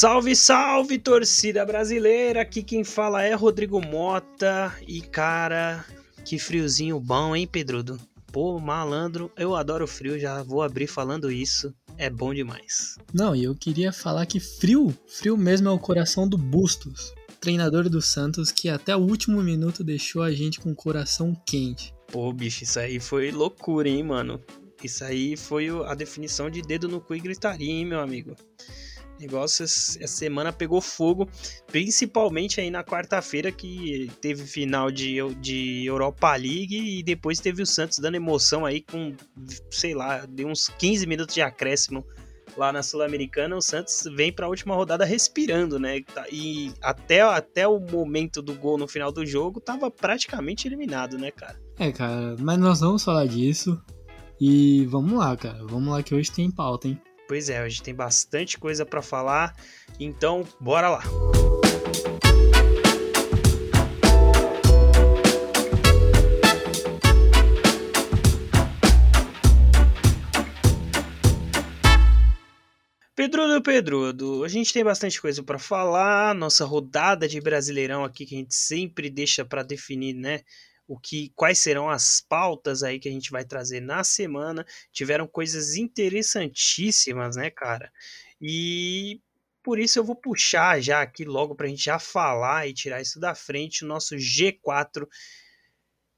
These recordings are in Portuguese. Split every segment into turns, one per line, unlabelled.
Salve, salve, torcida brasileira! Aqui quem fala é Rodrigo Mota. E cara, que friozinho bom, hein, Pedrudo? Pô, malandro, eu adoro frio, já vou abrir falando isso. É bom demais.
Não, e eu queria falar que frio, frio mesmo é o coração do Bustos, treinador do Santos, que até o último minuto deixou a gente com o coração quente.
Pô, bicho, isso aí foi loucura, hein, mano? Isso aí foi a definição de dedo no cu e gritaria, hein, meu amigo? Negócio essa semana pegou fogo, principalmente aí na quarta-feira que teve final de, de Europa League e depois teve o Santos dando emoção aí com, sei lá, deu uns 15 minutos de acréscimo lá na Sul-Americana, o Santos vem para a última rodada respirando, né? Tá, e até, até o momento do gol no final do jogo tava praticamente eliminado, né, cara?
É, cara, mas nós vamos falar disso. E vamos lá, cara. Vamos lá que hoje tem pauta, hein?
Pois é, hoje tem bastante coisa para falar, então bora lá. Pedrudo, Pedrudo, a gente tem bastante coisa para falar, nossa rodada de Brasileirão aqui que a gente sempre deixa para definir, né? O que quais serão as pautas aí que a gente vai trazer na semana. Tiveram coisas interessantíssimas, né, cara? E por isso eu vou puxar já aqui logo para a gente já falar e tirar isso da frente o nosso G4.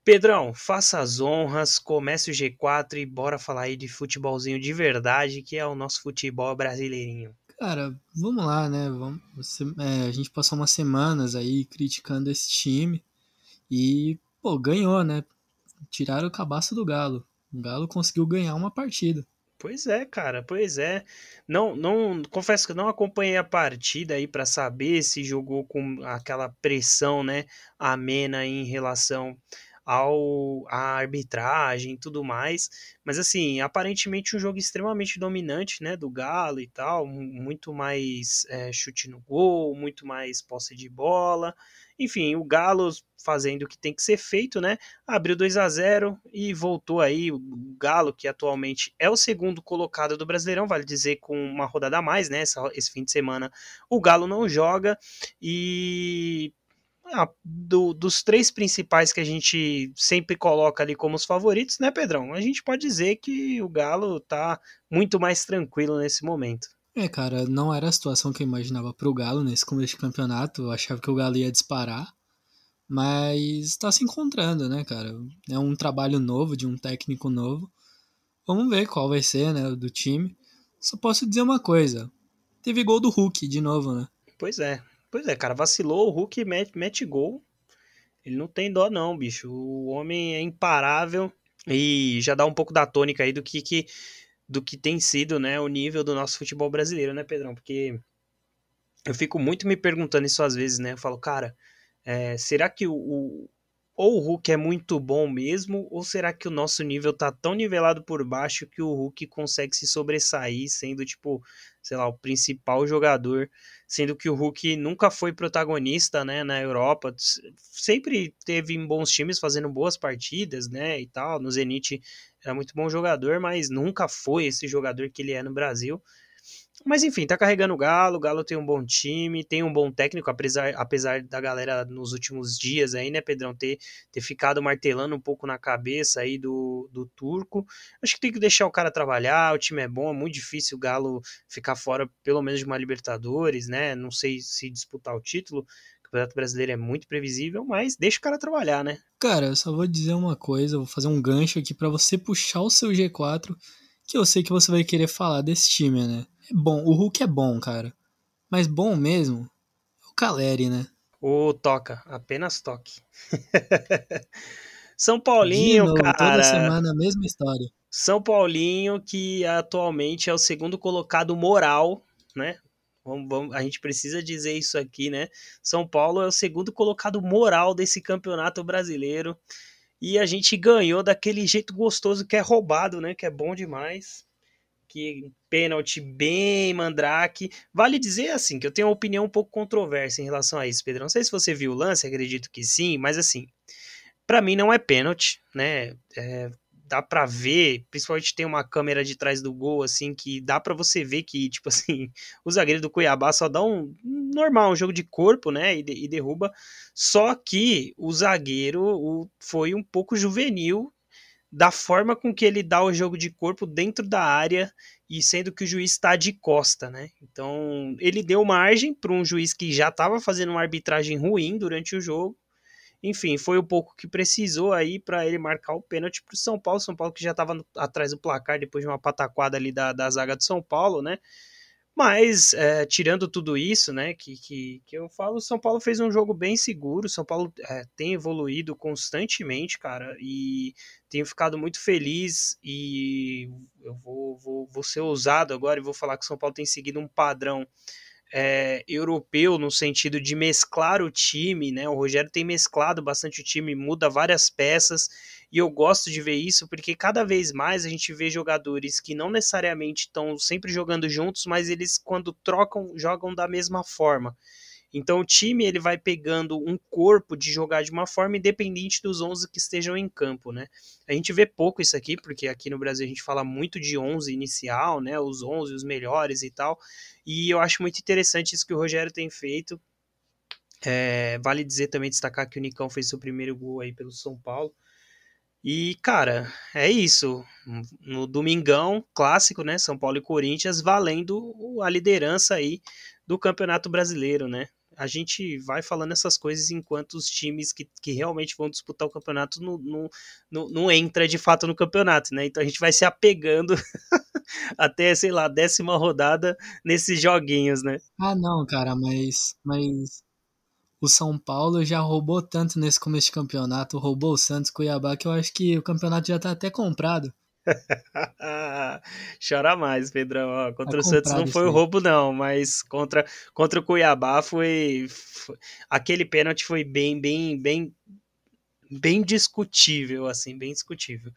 Pedrão, faça as honras, comece o G4 e bora falar aí de futebolzinho de verdade, que é o nosso futebol brasileirinho.
Cara, vamos lá, né? Vamos, você, é, a gente passou umas semanas aí criticando esse time e pô, ganhou, né? Tiraram o cabaço do Galo. O Galo conseguiu ganhar uma partida.
Pois é, cara, pois é. Não, não, confesso que não acompanhei a partida aí para saber se jogou com aquela pressão, né, amena em relação ao a arbitragem e tudo mais. Mas assim, aparentemente um jogo extremamente dominante, né, do Galo e tal, muito mais é, chute no gol, muito mais posse de bola. Enfim, o Galo fazendo o que tem que ser feito, né? Abriu 2 a 0 e voltou aí o Galo, que atualmente é o segundo colocado do Brasileirão, vale dizer com uma rodada a mais, né? Essa, esse fim de semana o Galo não joga e ah, do, dos três principais que a gente sempre coloca ali como os favoritos, né, Pedrão? A gente pode dizer que o Galo tá muito mais tranquilo nesse momento.
É, cara, não era a situação que eu imaginava pro Galo nesse começo de campeonato. Eu achava que o Galo ia disparar. Mas está se encontrando, né, cara? É um trabalho novo, de um técnico novo. Vamos ver qual vai ser, né, do time. Só posso dizer uma coisa. Teve gol do Hulk de novo, né?
Pois é. Pois é, cara, vacilou, o Hulk mete, mete gol. Ele não tem dó não, bicho. O homem é imparável e já dá um pouco da tônica aí do que, que do que tem sido, né, o nível do nosso futebol brasileiro, né, Pedrão? Porque eu fico muito me perguntando isso às vezes, né? Eu falo, cara, é, será que o, o, ou o Hulk é muito bom mesmo, ou será que o nosso nível tá tão nivelado por baixo que o Hulk consegue se sobressair, sendo, tipo, sei lá, o principal jogador, sendo que o Hulk nunca foi protagonista, né, na Europa, sempre teve em bons times fazendo boas partidas, né, e tal, no Zenit era muito bom jogador, mas nunca foi esse jogador que ele é no Brasil. Mas enfim, tá carregando o Galo, o Galo tem um bom time, tem um bom técnico, apesar, apesar da galera nos últimos dias aí, né, Pedrão, ter, ter ficado martelando um pouco na cabeça aí do, do turco. Acho que tem que deixar o cara trabalhar, o time é bom, é muito difícil o Galo ficar fora pelo menos de uma Libertadores, né? Não sei se disputar o título. O Campeonato Brasileiro é muito previsível, mas deixa o cara trabalhar, né?
Cara, eu só vou dizer uma coisa, vou fazer um gancho aqui para você puxar o seu G4, que eu sei que você vai querer falar desse time, né? É bom, o Hulk é bom, cara. Mas bom mesmo é o Caleri, né?
O toca, apenas toque. São Paulinho, novo, cara.
Toda semana a mesma história.
São Paulinho, que atualmente é o segundo colocado moral, né? Vamos, vamos, a gente precisa dizer isso aqui, né? São Paulo é o segundo colocado moral desse campeonato brasileiro. E a gente ganhou daquele jeito gostoso que é roubado, né? Que é bom demais que pênalti bem mandrake. Vale dizer assim que eu tenho uma opinião um pouco controversa em relação a isso, Pedro. Não sei se você viu o lance, acredito que sim, mas assim, para mim não é pênalti, né? É, dá para ver, principalmente tem uma câmera de trás do gol, assim, que dá para você ver que, tipo assim, o zagueiro do Cuiabá só dá um normal, um jogo de corpo, né, e, de, e derruba, só que o zagueiro o, foi um pouco juvenil da forma com que ele dá o jogo de corpo dentro da área e sendo que o juiz está de costa, né? Então ele deu margem para um juiz que já estava fazendo uma arbitragem ruim durante o jogo enfim, foi o pouco que precisou aí para ele marcar o pênalti para o São Paulo. São Paulo que já estava atrás do placar depois de uma pataquada ali da, da zaga do São Paulo, né? Mas, é, tirando tudo isso, né, que, que, que eu falo, o São Paulo fez um jogo bem seguro. O São Paulo é, tem evoluído constantemente, cara, e tenho ficado muito feliz. E eu vou, vou, vou ser ousado agora e vou falar que o São Paulo tem seguido um padrão é, europeu no sentido de mesclar o time, né? O Rogério tem mesclado bastante o time, muda várias peças e eu gosto de ver isso porque cada vez mais a gente vê jogadores que não necessariamente estão sempre jogando juntos, mas eles quando trocam jogam da mesma forma. Então o time ele vai pegando um corpo de jogar de uma forma independente dos 11 que estejam em campo, né? A gente vê pouco isso aqui, porque aqui no Brasil a gente fala muito de 11 inicial, né? Os 11, os melhores e tal. E eu acho muito interessante isso que o Rogério tem feito. É, vale dizer também, destacar que o Nicão fez seu primeiro gol aí pelo São Paulo. E, cara, é isso. No domingão, clássico, né? São Paulo e Corinthians, valendo a liderança aí do Campeonato Brasileiro, né? a gente vai falando essas coisas enquanto os times que, que realmente vão disputar o campeonato não, não, não, não entra de fato no campeonato, né? Então a gente vai se apegando até, sei lá, décima rodada nesses joguinhos, né?
Ah, não, cara, mas, mas o São Paulo já roubou tanto nesse começo de campeonato, roubou o Santos, Cuiabá, que eu acho que o campeonato já tá até comprado.
Chora mais, Pedrão. Ó, contra o Santos não foi o roubo, não, mas contra, contra o Cuiabá foi, foi, Aquele pênalti foi bem, bem, bem, bem discutível, assim, bem discutível.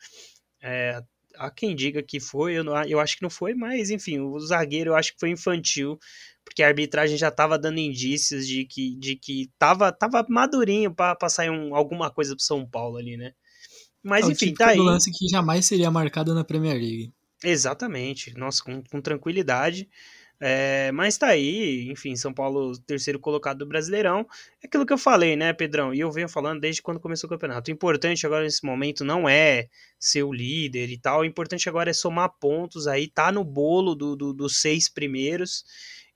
É, há quem diga que foi, eu, não, eu acho que não foi, mas enfim, o zagueiro eu acho que foi infantil, porque a arbitragem já estava dando indícios de que, de que tava, tava madurinho para sair um, alguma coisa pro São Paulo ali, né? Mas é enfim, tá aí.
lance que jamais seria marcado na Premier League.
Exatamente, nossa, com, com tranquilidade. É, mas tá aí, enfim, São Paulo, terceiro colocado do Brasileirão. É aquilo que eu falei, né, Pedrão? E eu venho falando desde quando começou o campeonato. O importante agora nesse momento não é ser o líder e tal. O importante agora é somar pontos aí, tá no bolo do, do dos seis primeiros.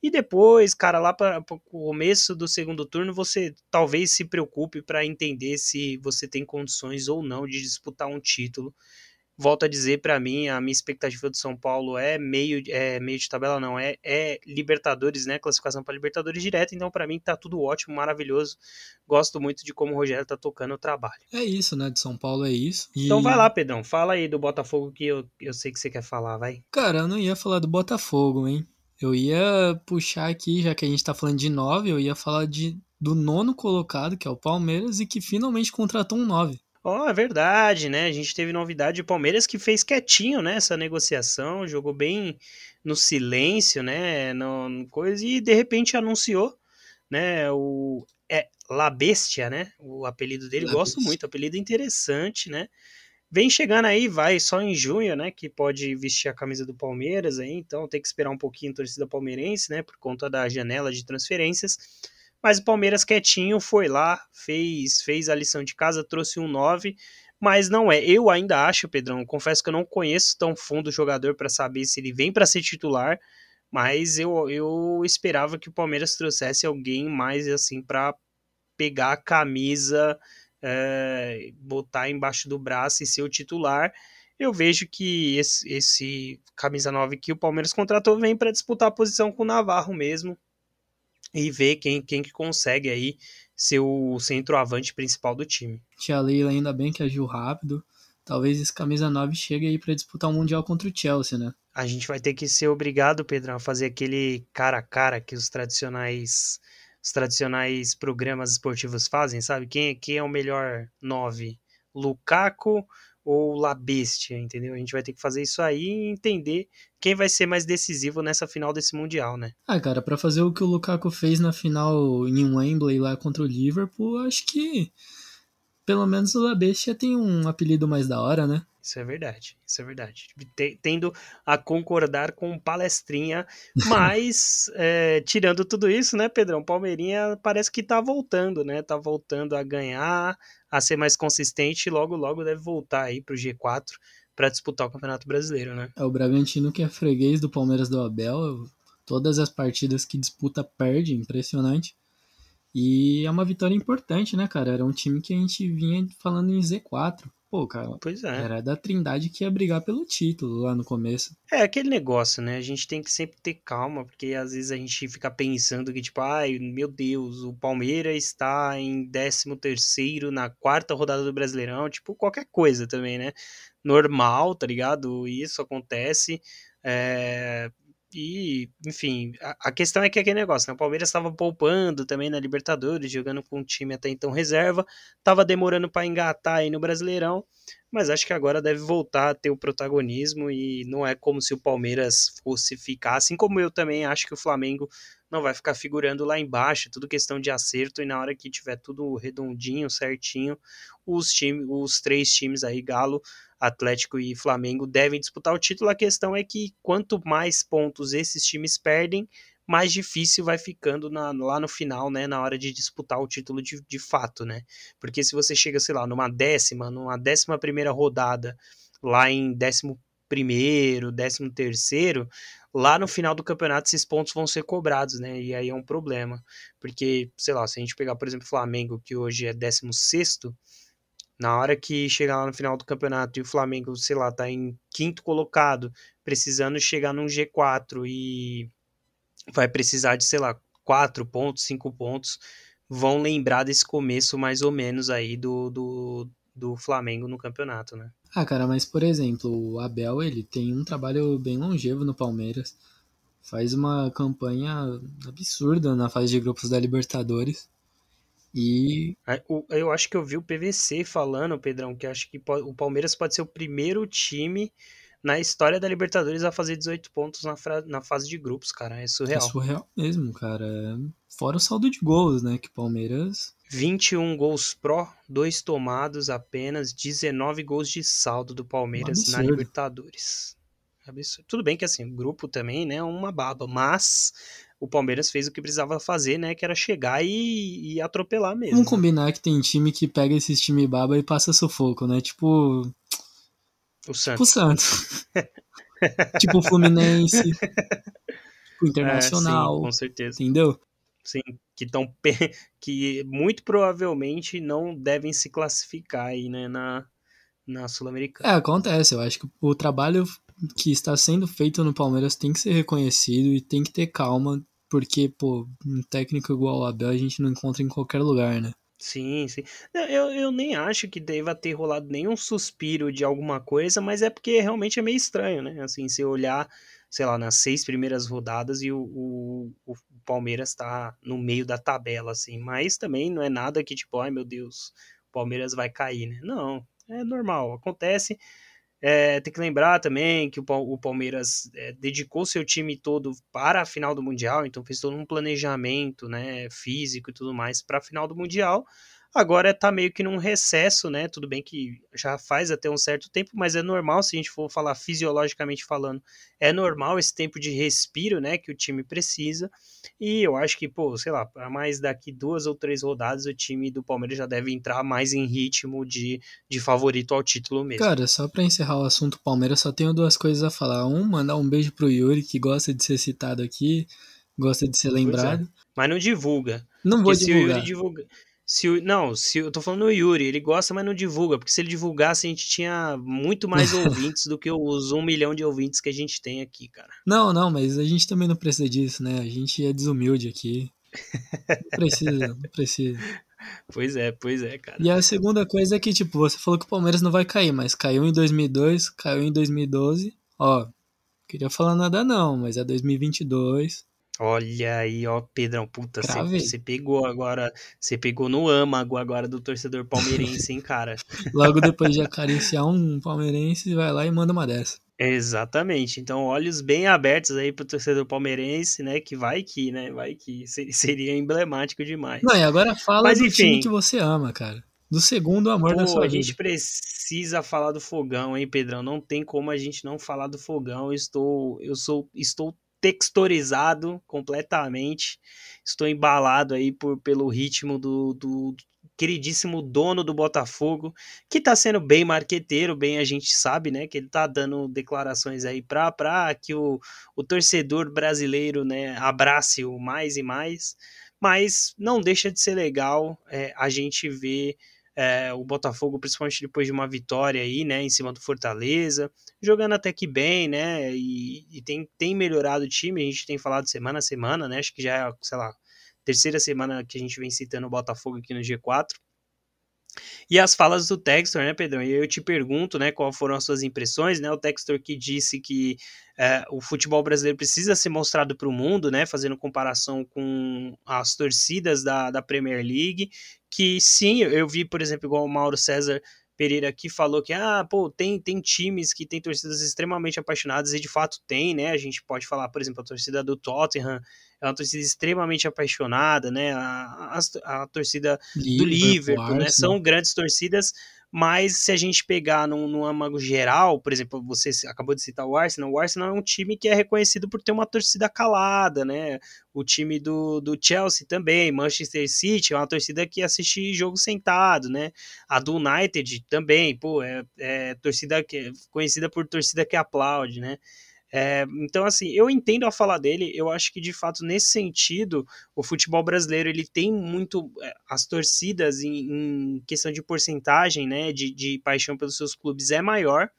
E depois, cara, lá para o começo do segundo turno, você talvez se preocupe para entender se você tem condições ou não de disputar um título. Volto a dizer para mim, a minha expectativa do São Paulo é meio, é meio de tabela, não, é, é Libertadores, né? Classificação para Libertadores direto, então para mim tá tudo ótimo, maravilhoso. Gosto muito de como o Rogério tá tocando o trabalho.
É isso, né? De São Paulo é isso.
E... Então vai lá, Pedrão, fala aí do Botafogo que eu, eu sei que você quer falar, vai.
Cara, eu não ia falar do Botafogo, hein? Eu ia puxar aqui, já que a gente tá falando de nove, eu ia falar de, do nono colocado, que é o Palmeiras, e que finalmente contratou um nove.
Ó, oh, é verdade, né? A gente teve novidade. O Palmeiras que fez quietinho, né? Essa negociação, jogou bem no silêncio, né? No, coisa, e de repente anunciou, né? O é La Bestia, né? O apelido dele, La gosto Bestia. muito, apelido interessante, né? Vem chegando aí, vai só em junho, né? Que pode vestir a camisa do Palmeiras aí, então tem que esperar um pouquinho a torcida palmeirense, né? Por conta da janela de transferências. Mas o Palmeiras quietinho foi lá, fez, fez a lição de casa, trouxe um 9, mas não é. Eu ainda acho, Pedrão, confesso que eu não conheço tão fundo o jogador para saber se ele vem para ser titular, mas eu, eu esperava que o Palmeiras trouxesse alguém mais assim para pegar a camisa é, botar embaixo do braço e ser o titular, eu vejo que esse, esse camisa 9 que o Palmeiras contratou vem para disputar a posição com o Navarro mesmo e ver quem, quem que consegue aí ser o centroavante principal do time.
Tia Leila ainda bem que agiu rápido. Talvez esse camisa 9 chegue aí para disputar o um Mundial contra o Chelsea, né?
A gente vai ter que ser obrigado, Pedrão, a fazer aquele cara a cara que os tradicionais os tradicionais programas esportivos fazem, sabe? Quem, quem é o melhor 9? Lukaku ou La Bestia, entendeu? A gente vai ter que fazer isso aí e entender quem vai ser mais decisivo nessa final desse Mundial, né?
Ah, cara, para fazer o que o Lukaku fez na final em Wembley lá contra o Liverpool, acho que pelo menos o La Bestia tem um apelido mais da hora, né?
Isso é verdade, isso é verdade. Tendo a concordar com palestrinha, mas é, tirando tudo isso, né, Pedrão? Palmeirinha parece que tá voltando, né? Tá voltando a ganhar, a ser mais consistente e logo, logo deve voltar aí pro G4 para disputar o Campeonato Brasileiro, né?
É o Bragantino que é freguês do Palmeiras do Abel. Todas as partidas que disputa perde, impressionante. E é uma vitória importante, né, cara? Era um time que a gente vinha falando em Z4. Pô, cara,
pois é.
era da Trindade que ia brigar pelo título lá no começo.
É aquele negócio, né? A gente tem que sempre ter calma, porque às vezes a gente fica pensando que, tipo, ai, meu Deus, o Palmeiras está em 13 terceiro na quarta rodada do Brasileirão, tipo, qualquer coisa também, né? Normal, tá ligado? Isso acontece. É, e, enfim, a, a, questão é que é aquele negócio, né? O Palmeiras estava poupando também na Libertadores, jogando com um time até então reserva, estava demorando para engatar aí no Brasileirão, mas acho que agora deve voltar a ter o protagonismo e não é como se o Palmeiras fosse ficar, assim como eu também acho que o Flamengo não vai ficar figurando lá embaixo, tudo questão de acerto e na hora que tiver tudo redondinho, certinho, os times, os três times aí, Galo, Atlético e Flamengo devem disputar o título. A questão é que quanto mais pontos esses times perdem, mais difícil vai ficando na, lá no final, né, na hora de disputar o título de, de fato, né? Porque se você chega, sei lá, numa décima, numa décima primeira rodada, lá em décimo primeiro, décimo terceiro, lá no final do campeonato esses pontos vão ser cobrados, né? E aí é um problema, porque, sei lá, se a gente pegar, por exemplo, Flamengo, que hoje é décimo sexto, na hora que chegar lá no final do campeonato e o Flamengo, sei lá, tá em quinto colocado, precisando chegar num G4 e vai precisar de, sei lá, quatro pontos, cinco pontos, vão lembrar desse começo mais ou menos aí do, do, do Flamengo no campeonato, né?
Ah, cara, mas por exemplo, o Abel, ele tem um trabalho bem longevo no Palmeiras. Faz uma campanha absurda na fase de grupos da Libertadores. E.
Eu acho que eu vi o PVC falando, Pedrão, que acho que o Palmeiras pode ser o primeiro time na história da Libertadores a fazer 18 pontos na, na fase de grupos, cara. É surreal. É
surreal mesmo, cara. Fora o saldo de gols, né? Que Palmeiras.
21 gols pró, 2 tomados apenas, 19 gols de saldo do Palmeiras na Libertadores. Absurdo. Tudo bem que assim, o grupo também, né, é uma baba, mas o Palmeiras fez o que precisava fazer, né? Que era chegar e, e atropelar mesmo.
Vamos combinar que tem time que pega esses time baba e passa sufoco, né? Tipo.
O Santos.
Tipo o Santos. tipo o Fluminense. tipo o Internacional.
É, sim, com certeza.
Entendeu?
Sim, que estão que muito provavelmente não devem se classificar aí, né, na, na Sul-Americana.
É, acontece. Eu acho que o trabalho que está sendo feito no Palmeiras tem que ser reconhecido e tem que ter calma porque, pô, um técnico igual o Abel a gente não encontra em qualquer lugar, né?
Sim, sim. Eu, eu nem acho que deva ter rolado nenhum suspiro de alguma coisa, mas é porque realmente é meio estranho, né? Assim, se olhar, sei lá, nas seis primeiras rodadas e o, o, o Palmeiras tá no meio da tabela, assim. Mas também não é nada que, tipo, ai meu Deus, o Palmeiras vai cair, né? Não, é normal, acontece. É, tem que lembrar também que o, Palmeiras é, dedicou seu time todo para a final do Mundial, então fez todo um planejamento né, físico e tudo mais para a final do Mundial. Agora tá meio que num recesso, né? Tudo bem que já faz até um certo tempo, mas é normal se a gente for falar fisiologicamente falando, é normal esse tempo de respiro, né, que o time precisa. E eu acho que, pô, sei lá, para mais daqui duas ou três rodadas o time do Palmeiras já deve entrar mais em ritmo de, de favorito ao título mesmo.
Cara, só para encerrar o assunto Palmeiras, só tenho duas coisas a falar. Um, mandar um beijo pro Yuri, que gosta de ser citado aqui, gosta de ser é. lembrado. É.
Mas não divulga.
Não vou divulgar.
divulga se o, não, se eu tô falando o Yuri, ele gosta, mas não divulga, porque se ele divulgasse, a gente tinha muito mais ouvintes do que os um milhão de ouvintes que a gente tem aqui, cara.
Não, não, mas a gente também não precisa disso, né? A gente é desumilde aqui. Não precisa, não precisa.
Pois é, pois é, cara.
E a segunda coisa é que, tipo, você falou que o Palmeiras não vai cair, mas caiu em 2002, caiu em 2012. Ó, queria falar nada não, mas é 2022.
Olha aí, ó, Pedrão, puta, você pegou agora, você pegou no âmago agora do torcedor palmeirense, hein, cara?
Logo depois de acariciar um palmeirense, vai lá e manda uma dessa.
Exatamente. Então, olhos bem abertos aí pro torcedor palmeirense, né? Que vai que, né? Vai que seria emblemático demais.
Não, e agora fala Mas, do enfim, time que você ama, cara. do segundo amor
Pô,
da sua
a
vida.
gente precisa falar do fogão, hein, Pedrão? Não tem como a gente não falar do fogão. Eu estou, eu sou, estou texturizado completamente. Estou embalado aí por, pelo ritmo do, do queridíssimo dono do Botafogo, que tá sendo bem marqueteiro, bem a gente sabe, né? Que ele tá dando declarações aí pra que o, o torcedor brasileiro, né, abrace o mais e mais. Mas não deixa de ser legal é, a gente ver é, o Botafogo, principalmente depois de uma vitória aí, né, em cima do Fortaleza, jogando até que bem, né, e, e, tem, tem melhorado o time, a gente tem falado semana a semana, né, acho que já é, sei lá, terceira semana que a gente vem citando o Botafogo aqui no G4. E as falas do Textor, né, Pedrão? E eu te pergunto, né, qual foram as suas impressões, né? O Textor que disse que é, o futebol brasileiro precisa ser mostrado para o mundo, né? Fazendo comparação com as torcidas da, da Premier League, que sim, eu vi, por exemplo, igual o Mauro César Pereira aqui falou que, ah, pô, tem, tem times que tem torcidas extremamente apaixonadas, e de fato tem, né? A gente pode falar, por exemplo, a torcida do Tottenham é uma torcida extremamente apaixonada, né? A, a, a torcida do Liverpool, né? São grandes torcidas, mas se a gente pegar num, num âmago geral, por exemplo, você acabou de citar o Arsenal, o Arsenal é um time que é reconhecido por ter uma torcida calada, né? O time do, do Chelsea também, Manchester City é uma torcida que assiste jogo sentado, né? A do United também, pô, é, é torcida que conhecida por torcida que aplaude, né? É, então, assim, eu entendo a fala dele, eu acho que de fato, nesse sentido, o futebol brasileiro ele tem muito é, as torcidas em, em questão de porcentagem, né, de, de paixão pelos seus clubes é maior.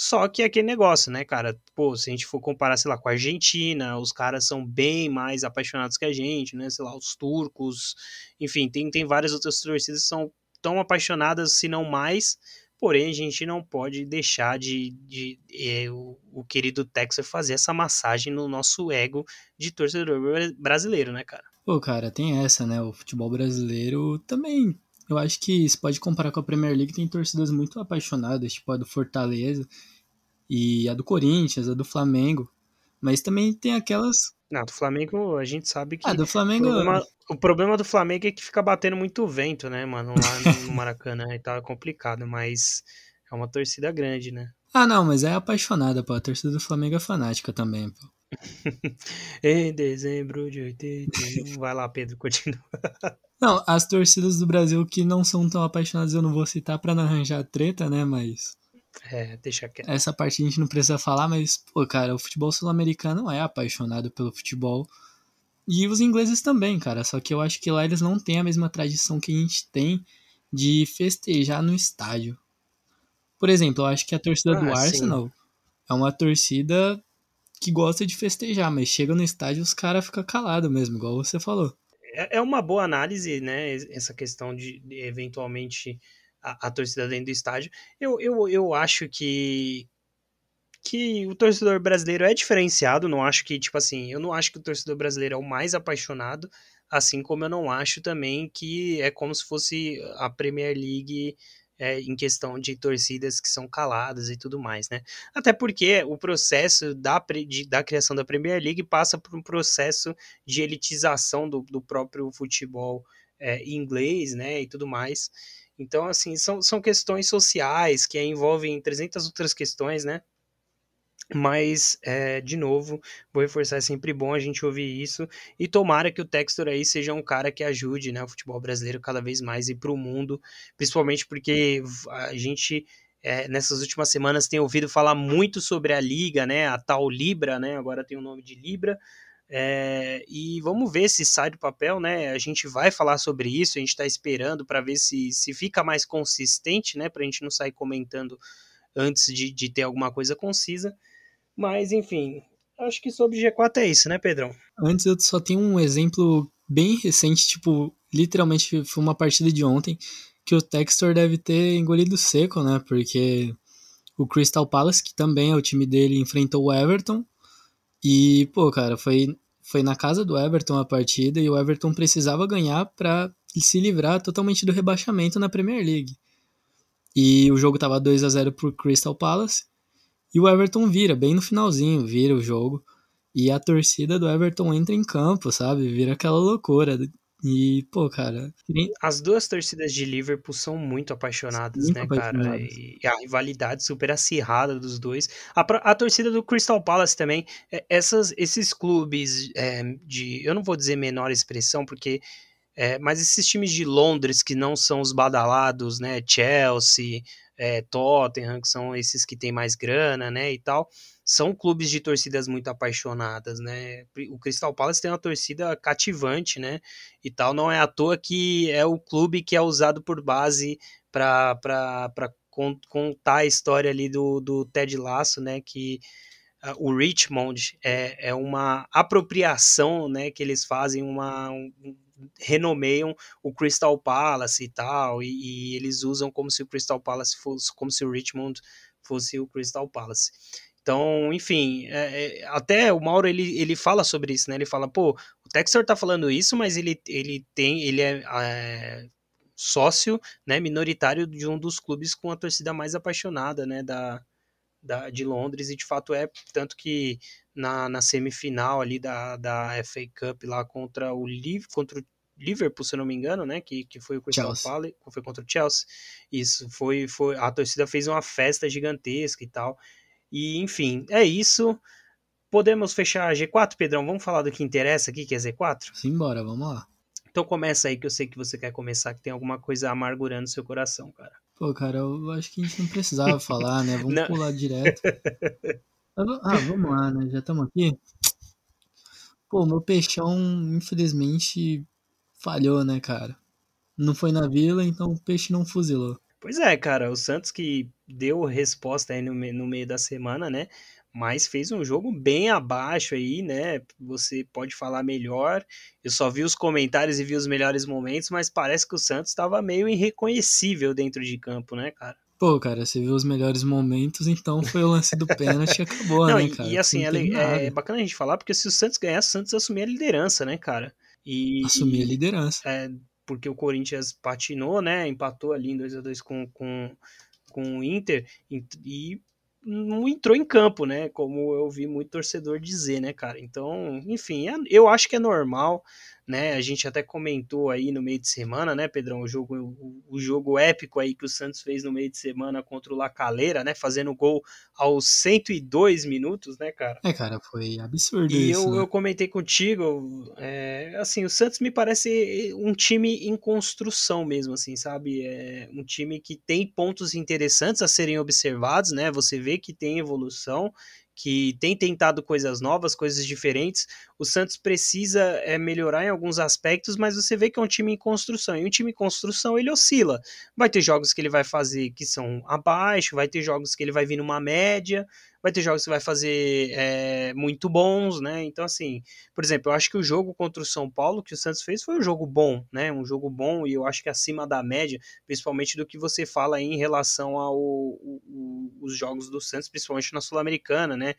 Só que é aquele negócio, né, cara? Pô, se a gente for comparar, sei lá, com a Argentina, os caras são bem mais apaixonados que a gente, né? Sei lá, os turcos, enfim, tem, tem várias outras torcidas que são tão apaixonadas, se não mais, Porém, a gente não pode deixar de, de, de é, o, o, querido Texas fazer essa massagem no nosso ego de torcedor brasileiro, né, cara?
Pô, cara, tem essa, né? O futebol brasileiro também. Eu acho que se pode comparar com a Premier League, tem torcidas muito apaixonadas, tipo a do Fortaleza e a do Corinthians, a do Flamengo. Mas também tem aquelas.
Não, do Flamengo a gente sabe que.
Ah, do Flamengo.
O problema, o problema do Flamengo é que fica batendo muito vento, né, mano? Lá no Maracanã e tal, é complicado, mas é uma torcida grande, né?
Ah, não, mas é apaixonada, pô. A torcida do Flamengo é fanática também, pô.
em dezembro de 81. Vai lá, Pedro, continua.
Não, as torcidas do Brasil que não são tão apaixonadas eu não vou citar pra não arranjar treta, né? Mas
é, deixa quieto.
Essa parte a gente não precisa falar, mas, pô, cara, o futebol sul-americano é apaixonado pelo futebol. E os ingleses também, cara. Só que eu acho que lá eles não têm a mesma tradição que a gente tem de festejar no estádio. Por exemplo, eu acho que a torcida ah, do Arsenal sim. é uma torcida que gosta de festejar, mas chega no estádio os caras ficam calados mesmo, igual você falou.
É, é uma boa análise, né? Essa questão de, de eventualmente a, a, torcida dentro do estádio. Eu, eu, eu acho que que o torcedor brasileiro é diferenciado, não acho que, tipo assim, eu não acho que o torcedor brasileiro é o mais apaixonado, assim como eu não acho também que é como se fosse a Premier League é, em questão de torcidas que são caladas e tudo mais, né? Até porque o processo da, de, da criação da Premier League passa por um processo de elitização do, do próprio futebol é, inglês, né, e tudo mais. Então, assim, são, são questões sociais que envolvem 300 outras questões, né? Mas, é, de novo, vou reforçar, é sempre bom a gente ouvir isso. E tomara que o Textor aí seja um cara que ajude né, o futebol brasileiro cada vez mais e para o mundo, principalmente porque a gente. É, nessas últimas semanas tem ouvido falar muito sobre a liga, né? A tal Libra, né? Agora tem o nome de Libra, é, e vamos ver se sai do papel, né? A gente vai falar sobre isso, a gente está esperando para ver se, se fica mais consistente, né? Para a gente não sair comentando antes de, de ter alguma coisa concisa. Mas, enfim, acho que sobre G4 é isso, né, Pedrão?
Antes eu só tenho um exemplo bem recente, tipo, literalmente foi uma partida de ontem, que o Textor deve ter engolido seco, né? Porque o Crystal Palace, que também é o time dele, enfrentou o Everton e, pô, cara, foi, foi na casa do Everton a partida e o Everton precisava ganhar para se livrar totalmente do rebaixamento na Premier League. E o jogo tava 2 a 0 pro Crystal Palace. E o Everton vira, bem no finalzinho, vira o jogo. E a torcida do Everton entra em campo, sabe? Vira aquela loucura. E, pô, cara.
As duas torcidas de Liverpool são muito apaixonadas, muito né, apaixonadas. cara? E a rivalidade super acirrada dos dois. A, a torcida do Crystal Palace também. É, essas, esses clubes é, de. Eu não vou dizer menor expressão, porque. É, mas esses times de Londres que não são os badalados, né? Chelsea, é, Tottenham, que são esses que têm mais grana, né? E tal são clubes de torcidas muito apaixonadas, né? O Crystal Palace tem uma torcida cativante, né? E tal, não é à toa que é o clube que é usado por base para contar a história ali do, do Ted Lasso, né? Que uh, o Richmond é, é uma apropriação, né? Que eles fazem uma um, renomeiam o Crystal Palace e tal, e, e, eles usam como se o Crystal Palace fosse, como se o Richmond fosse o Crystal Palace. Então, enfim, é, é, até o Mauro ele, ele fala sobre isso, né? Ele fala, pô, o Textor tá falando isso, mas ele, ele tem, ele é, é, sócio, né, minoritário de um dos clubes com a torcida mais apaixonada, né, da, da, de Londres, e de fato é, tanto que na, na semifinal ali da, da FA Cup lá contra o, contra o Liverpool, se eu não me engano, né, que, que foi o Crystal Palace, foi contra o Chelsea, isso, foi, foi, a torcida fez uma festa gigantesca e tal, e, enfim, é isso. Podemos fechar a G4, Pedrão? Vamos falar do que interessa aqui, que é Z4?
Simbora, vamos lá.
Então começa aí, que eu sei que você quer começar, que tem alguma coisa amargurando seu coração, cara.
Pô, cara, eu acho que a gente não precisava falar, né? Vamos não. pular direto. Ah, vamos lá, né? Já estamos aqui. Pô, meu peixão, infelizmente, falhou, né, cara? Não foi na vila, então o peixe não fuzilou.
Pois é, cara, o Santos que deu resposta aí no, no meio da semana, né? Mas fez um jogo bem abaixo aí, né? Você pode falar melhor. Eu só vi os comentários e vi os melhores momentos, mas parece que o Santos estava meio irreconhecível dentro de campo, né, cara?
Pô, cara, você viu os melhores momentos, então foi o lance do pênalti e acabou, Não, né, cara?
E, assim, é, é, bacana a gente falar, porque se o Santos ganhar, o Santos assumir a liderança, né, cara?
E, assumir a liderança.
É, porque o Corinthians patinou, né? Empatou ali em 2 a 2 com, com, com o Inter e não entrou em campo, né? Como eu vi muito torcedor dizer, né, cara? Então, enfim, é, eu acho que é normal né? A gente até comentou aí no meio de semana, né, Pedrão, o jogo, o, o jogo épico aí que o Santos fez no meio de semana contra o Lacaleira, né, fazendo gol aos 102 minutos, né, cara?
É, cara, foi absurdo
e
isso.
E eu,
né?
eu comentei contigo, é, assim, o Santos me parece um time em construção mesmo, assim, sabe? É um time que tem pontos interessantes a serem observados, né? Você vê que tem evolução que tem tentado coisas novas, coisas diferentes. O Santos precisa é, melhorar em alguns aspectos, mas você vê que é um time em construção. E um time em construção ele oscila. Vai ter jogos que ele vai fazer que são abaixo, vai ter jogos que ele vai vir numa média, vai ter jogos que vai fazer é, muito bons, né? Então, assim, por exemplo, eu acho que o jogo contra o São Paulo que o Santos fez foi um jogo bom, né? Um jogo bom e eu acho que acima da média, principalmente do que você fala em relação aos jogos do Santos, principalmente na Sul-Americana, né?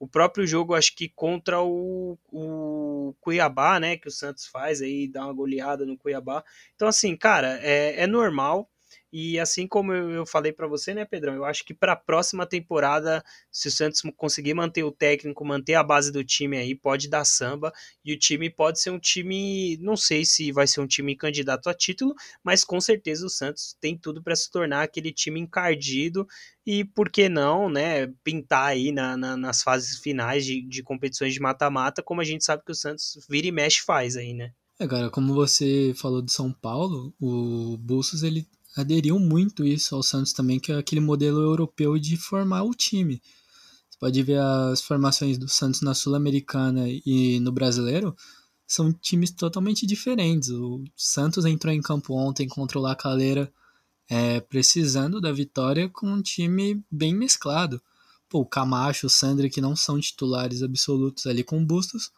O próprio jogo, acho que contra o, o Cuiabá, né? Que o Santos faz aí, dá uma goleada no Cuiabá. Então, assim, cara, é, é normal e assim como eu falei para você, né, Pedrão? Eu acho que para a próxima temporada, se o Santos conseguir manter o técnico, manter a base do time aí, pode dar samba. E o time pode ser um time, não sei se vai ser um time candidato a título, mas com certeza o Santos tem tudo para se tornar aquele time encardido. E por que não, né, pintar aí na, na, nas fases finais de, de competições de mata-mata, como a gente sabe que o Santos vira e mexe faz aí, né?
É, cara, como você falou de São Paulo, o Bustos ele aderiu muito isso ao Santos também, que é aquele modelo europeu de formar o time. Você pode ver as formações do Santos na Sul-Americana e no Brasileiro, são times totalmente diferentes. O Santos entrou em campo ontem contra o La Calera, é, precisando da vitória com um time bem mesclado. Pô, o Camacho, o Sandri, que não são titulares absolutos ali com Bustos,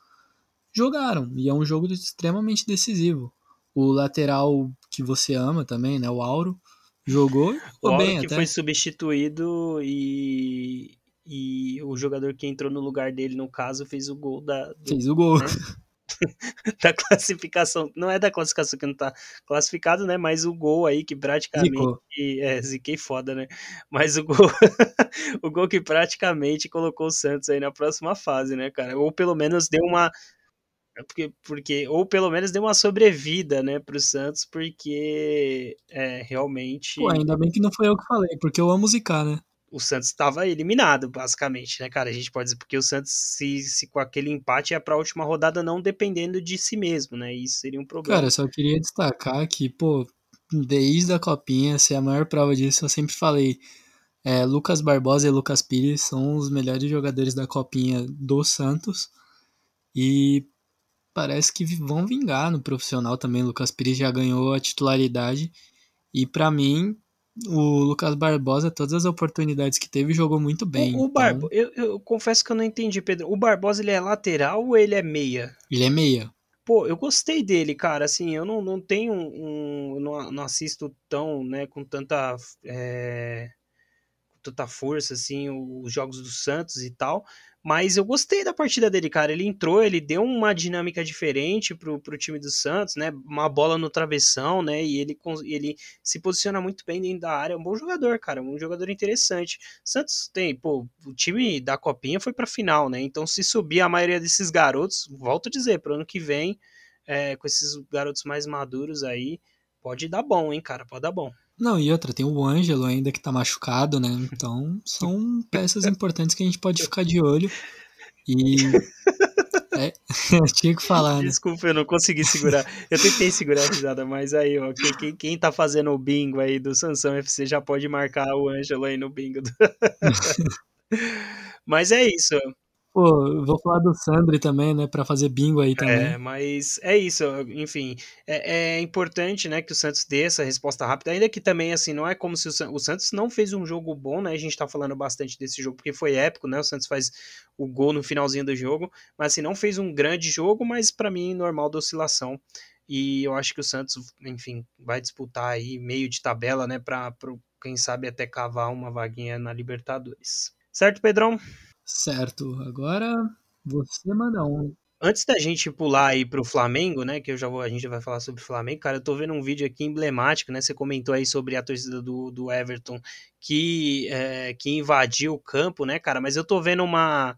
jogaram. E é um jogo extremamente decisivo. O lateral que você ama também, né? O Auro. Jogou,
o
bem
que
até.
foi substituído e, e o jogador que entrou no lugar dele, no caso, fez o gol da.
Do, fez o gol. Né?
da classificação. Não é da classificação que não tá classificado, né? Mas o gol aí que praticamente. Zicou. É, ziquei foda, né? Mas o gol. o gol que praticamente colocou o Santos aí na próxima fase, né, cara? Ou pelo menos deu uma Porque, porque, ou pelo menos deu uma sobrevida, né, pro Santos, porque é, realmente.
Pô, ainda bem que não foi eu que falei, porque eu amo zicar, né?
O Santos estava eliminado, basicamente, né, cara? A gente pode dizer, porque o Santos, se, se com aquele empate, ia pra última rodada não dependendo de si mesmo, né? Isso seria um problema.
Cara, eu só queria destacar que, pô, desde a Copinha, se a maior prova disso, eu sempre falei. É, Lucas Barbosa e Lucas Pires são os melhores jogadores da Copinha do Santos. E parece que vão vingar no profissional também. Lucas Pires já ganhou a titularidade. E para mim, o Lucas Barbosa, todas as oportunidades que teve, jogou muito bem.
O, o Barbo, então... eu, eu, confesso que eu não entendi, Pedro. O Barbosa ele é lateral ou ele é meia?
Ele é meia.
Pô, eu gostei dele, cara. Assim, eu não, não tenho um. não, não assisto tão, né, com tanta. É, com tanta força, assim, os jogos do Santos e tal. Mas eu gostei da partida dele, cara. Ele entrou, ele deu uma dinâmica diferente pro, pro time do Santos, né? Uma bola no travessão, né? E ele, ele se posiciona muito bem dentro da área. É um bom jogador, cara. Um jogador interessante. Santos tem, pô, o time da Copinha foi pra final, né? Então, se subir a maioria desses garotos, volto a dizer, pro ano que vem, é, com esses garotos mais maduros aí, pode dar bom, hein, cara? Pode dar bom.
Não, e outra, tem o Ângelo ainda que tá machucado, né? Então, são peças importantes que a gente pode ficar de olho. E. É, eu tinha que falar, né?
Desculpa, eu não consegui segurar. Eu tentei segurar a risada, mas aí, ó, quem, quem, quem tá fazendo o bingo aí do Sansão FC já pode marcar o Ângelo aí no bingo. Do... mas é isso.
Pô, vou falar do Sandri também, né, para fazer bingo aí também.
É, mas é isso, enfim, é, é, importante, né, que o Santos dê essa resposta rápida, ainda que também, assim, não é como se o, o, Santos não fez um jogo bom, né, a gente tá falando bastante desse jogo porque foi épico, né, o Santos faz o gol no finalzinho do jogo, mas assim, não fez um grande jogo, mas para mim, normal da oscilação, e eu acho que o Santos, enfim, vai disputar aí meio de tabela, né, pra, pra quem sabe até cavar uma vaguinha na Libertadores. Certo, Pedrão?
Certo, agora você manda um.
Antes da gente pular aí pro Flamengo, né, que eu já vou, a gente vai falar sobre o Flamengo, cara, eu tô vendo um vídeo aqui emblemático, né, você comentou aí sobre a torcida do, do Everton que, é, que invadiu o campo, né, cara, mas eu tô vendo uma,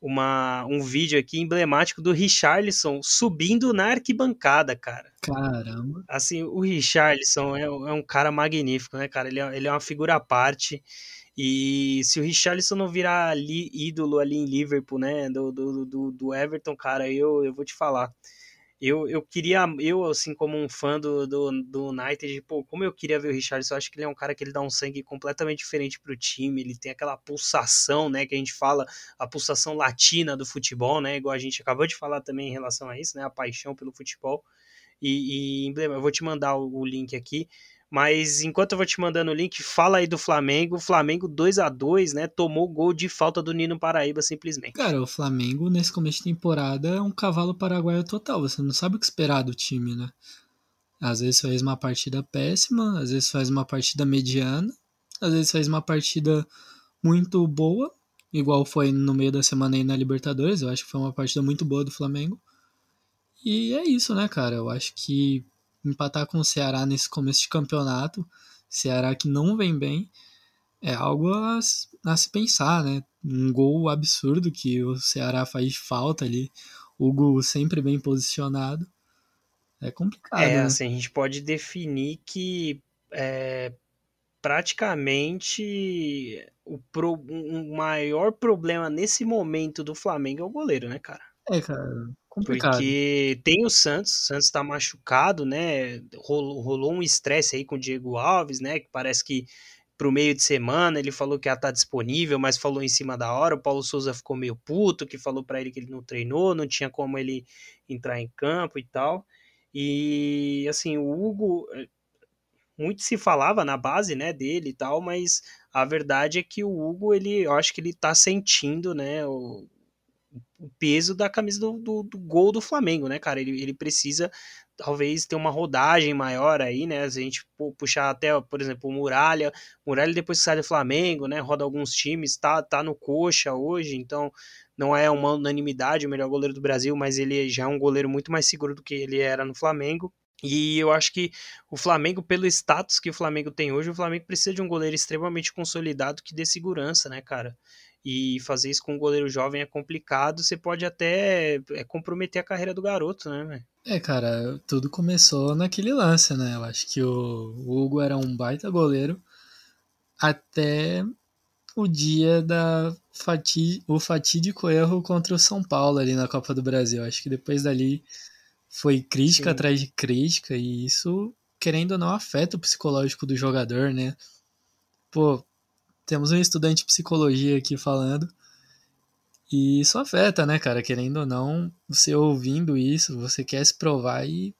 uma, um vídeo aqui emblemático do Richarlison subindo na arquibancada, cara.
Caramba.
Assim, o Richarlison é, é um cara magnífico, né, cara, ele é, ele é uma figura à parte, e se o Richarlison não virar ali, ídolo ali em Liverpool, né, do, do, do, do, Everton, cara, eu, eu vou te falar. Eu, eu queria, eu assim como um fã do, do, do United, pô, como eu queria ver o Richarlison, eu acho que ele é um cara que ele dá um sangue completamente diferente pro time, ele tem aquela pulsação, né, que a gente fala, a pulsação latina do futebol, né, igual a gente acabou de falar também em relação a isso, né, a paixão pelo futebol. E, e eu vou te mandar o, o link aqui. Mas enquanto eu vou te mandando o link, fala aí do Flamengo. Flamengo 2 a 2 né? Tomou gol de falta do Nino Paraíba, simplesmente.
Cara, o Flamengo nesse começo de temporada é um cavalo paraguaio total. Você não sabe o que esperar do time, né? Às vezes faz uma partida péssima, às vezes faz uma partida mediana, às vezes faz uma partida muito boa, igual foi no meio da semana aí na Libertadores. Eu acho que foi uma partida muito boa do Flamengo. E é isso, né, cara? Eu acho que empatar com o Ceará nesse começo de campeonato, Ceará que não vem bem, é algo a, a se pensar, né? Um gol absurdo que o Ceará faz falta ali, Hugo sempre bem posicionado. É complicado. É,
né? assim, a gente pode definir que é, praticamente o, pro, um maior problema nesse momento do Flamengo é o goleiro, né, cara?
É, cara. Complicado.
Porque tem o Santos, o Santos tá machucado, né? Rolou, rolou um estresse aí com o Diego Alves, né? Que parece que pro meio de semana ele falou que ia estar tá disponível, mas falou em cima da hora. O Paulo Souza ficou meio puto, que falou para ele que ele não treinou, não tinha como ele entrar em campo e tal. E assim, o Hugo eh, muito se falava na base, né, dele e tal, mas a verdade é que o Hugo, ele, eu acho que ele tá sentindo, né, o peso da camisa do, do, do, gol do Flamengo, né, cara? Ele, ele precisa talvez ter uma rodagem maior aí, né? A gente puxar até, por exemplo, o Muralha, Muralha depois que sai do Flamengo, né? Roda alguns times, tá, tá no coxa hoje, então não é uma unanimidade o melhor goleiro do Brasil, mas ele já é um goleiro muito mais seguro do que ele era no Flamengo. E eu acho que o Flamengo, pelo status que o Flamengo tem hoje, o Flamengo precisa de um goleiro extremamente consolidado que dê segurança, né, cara? E fazer isso com um goleiro jovem é complicado, você pode até é, comprometer a carreira do garoto, né, velho?
É, cara, tudo começou naquele lance, né? Eu acho que o Hugo era um baita goleiro até o dia da fati o fatídico erro contra o São Paulo ali na Copa do Brasil. Acho que depois dali foi crítica Sim. atrás de crítica e isso, querendo ou não, afeta o psicológico do jogador, né? Pô, temos um estudante de psicologia aqui falando e isso afeta, né, cara? Querendo ou não, você ouvindo isso, você quer se provar e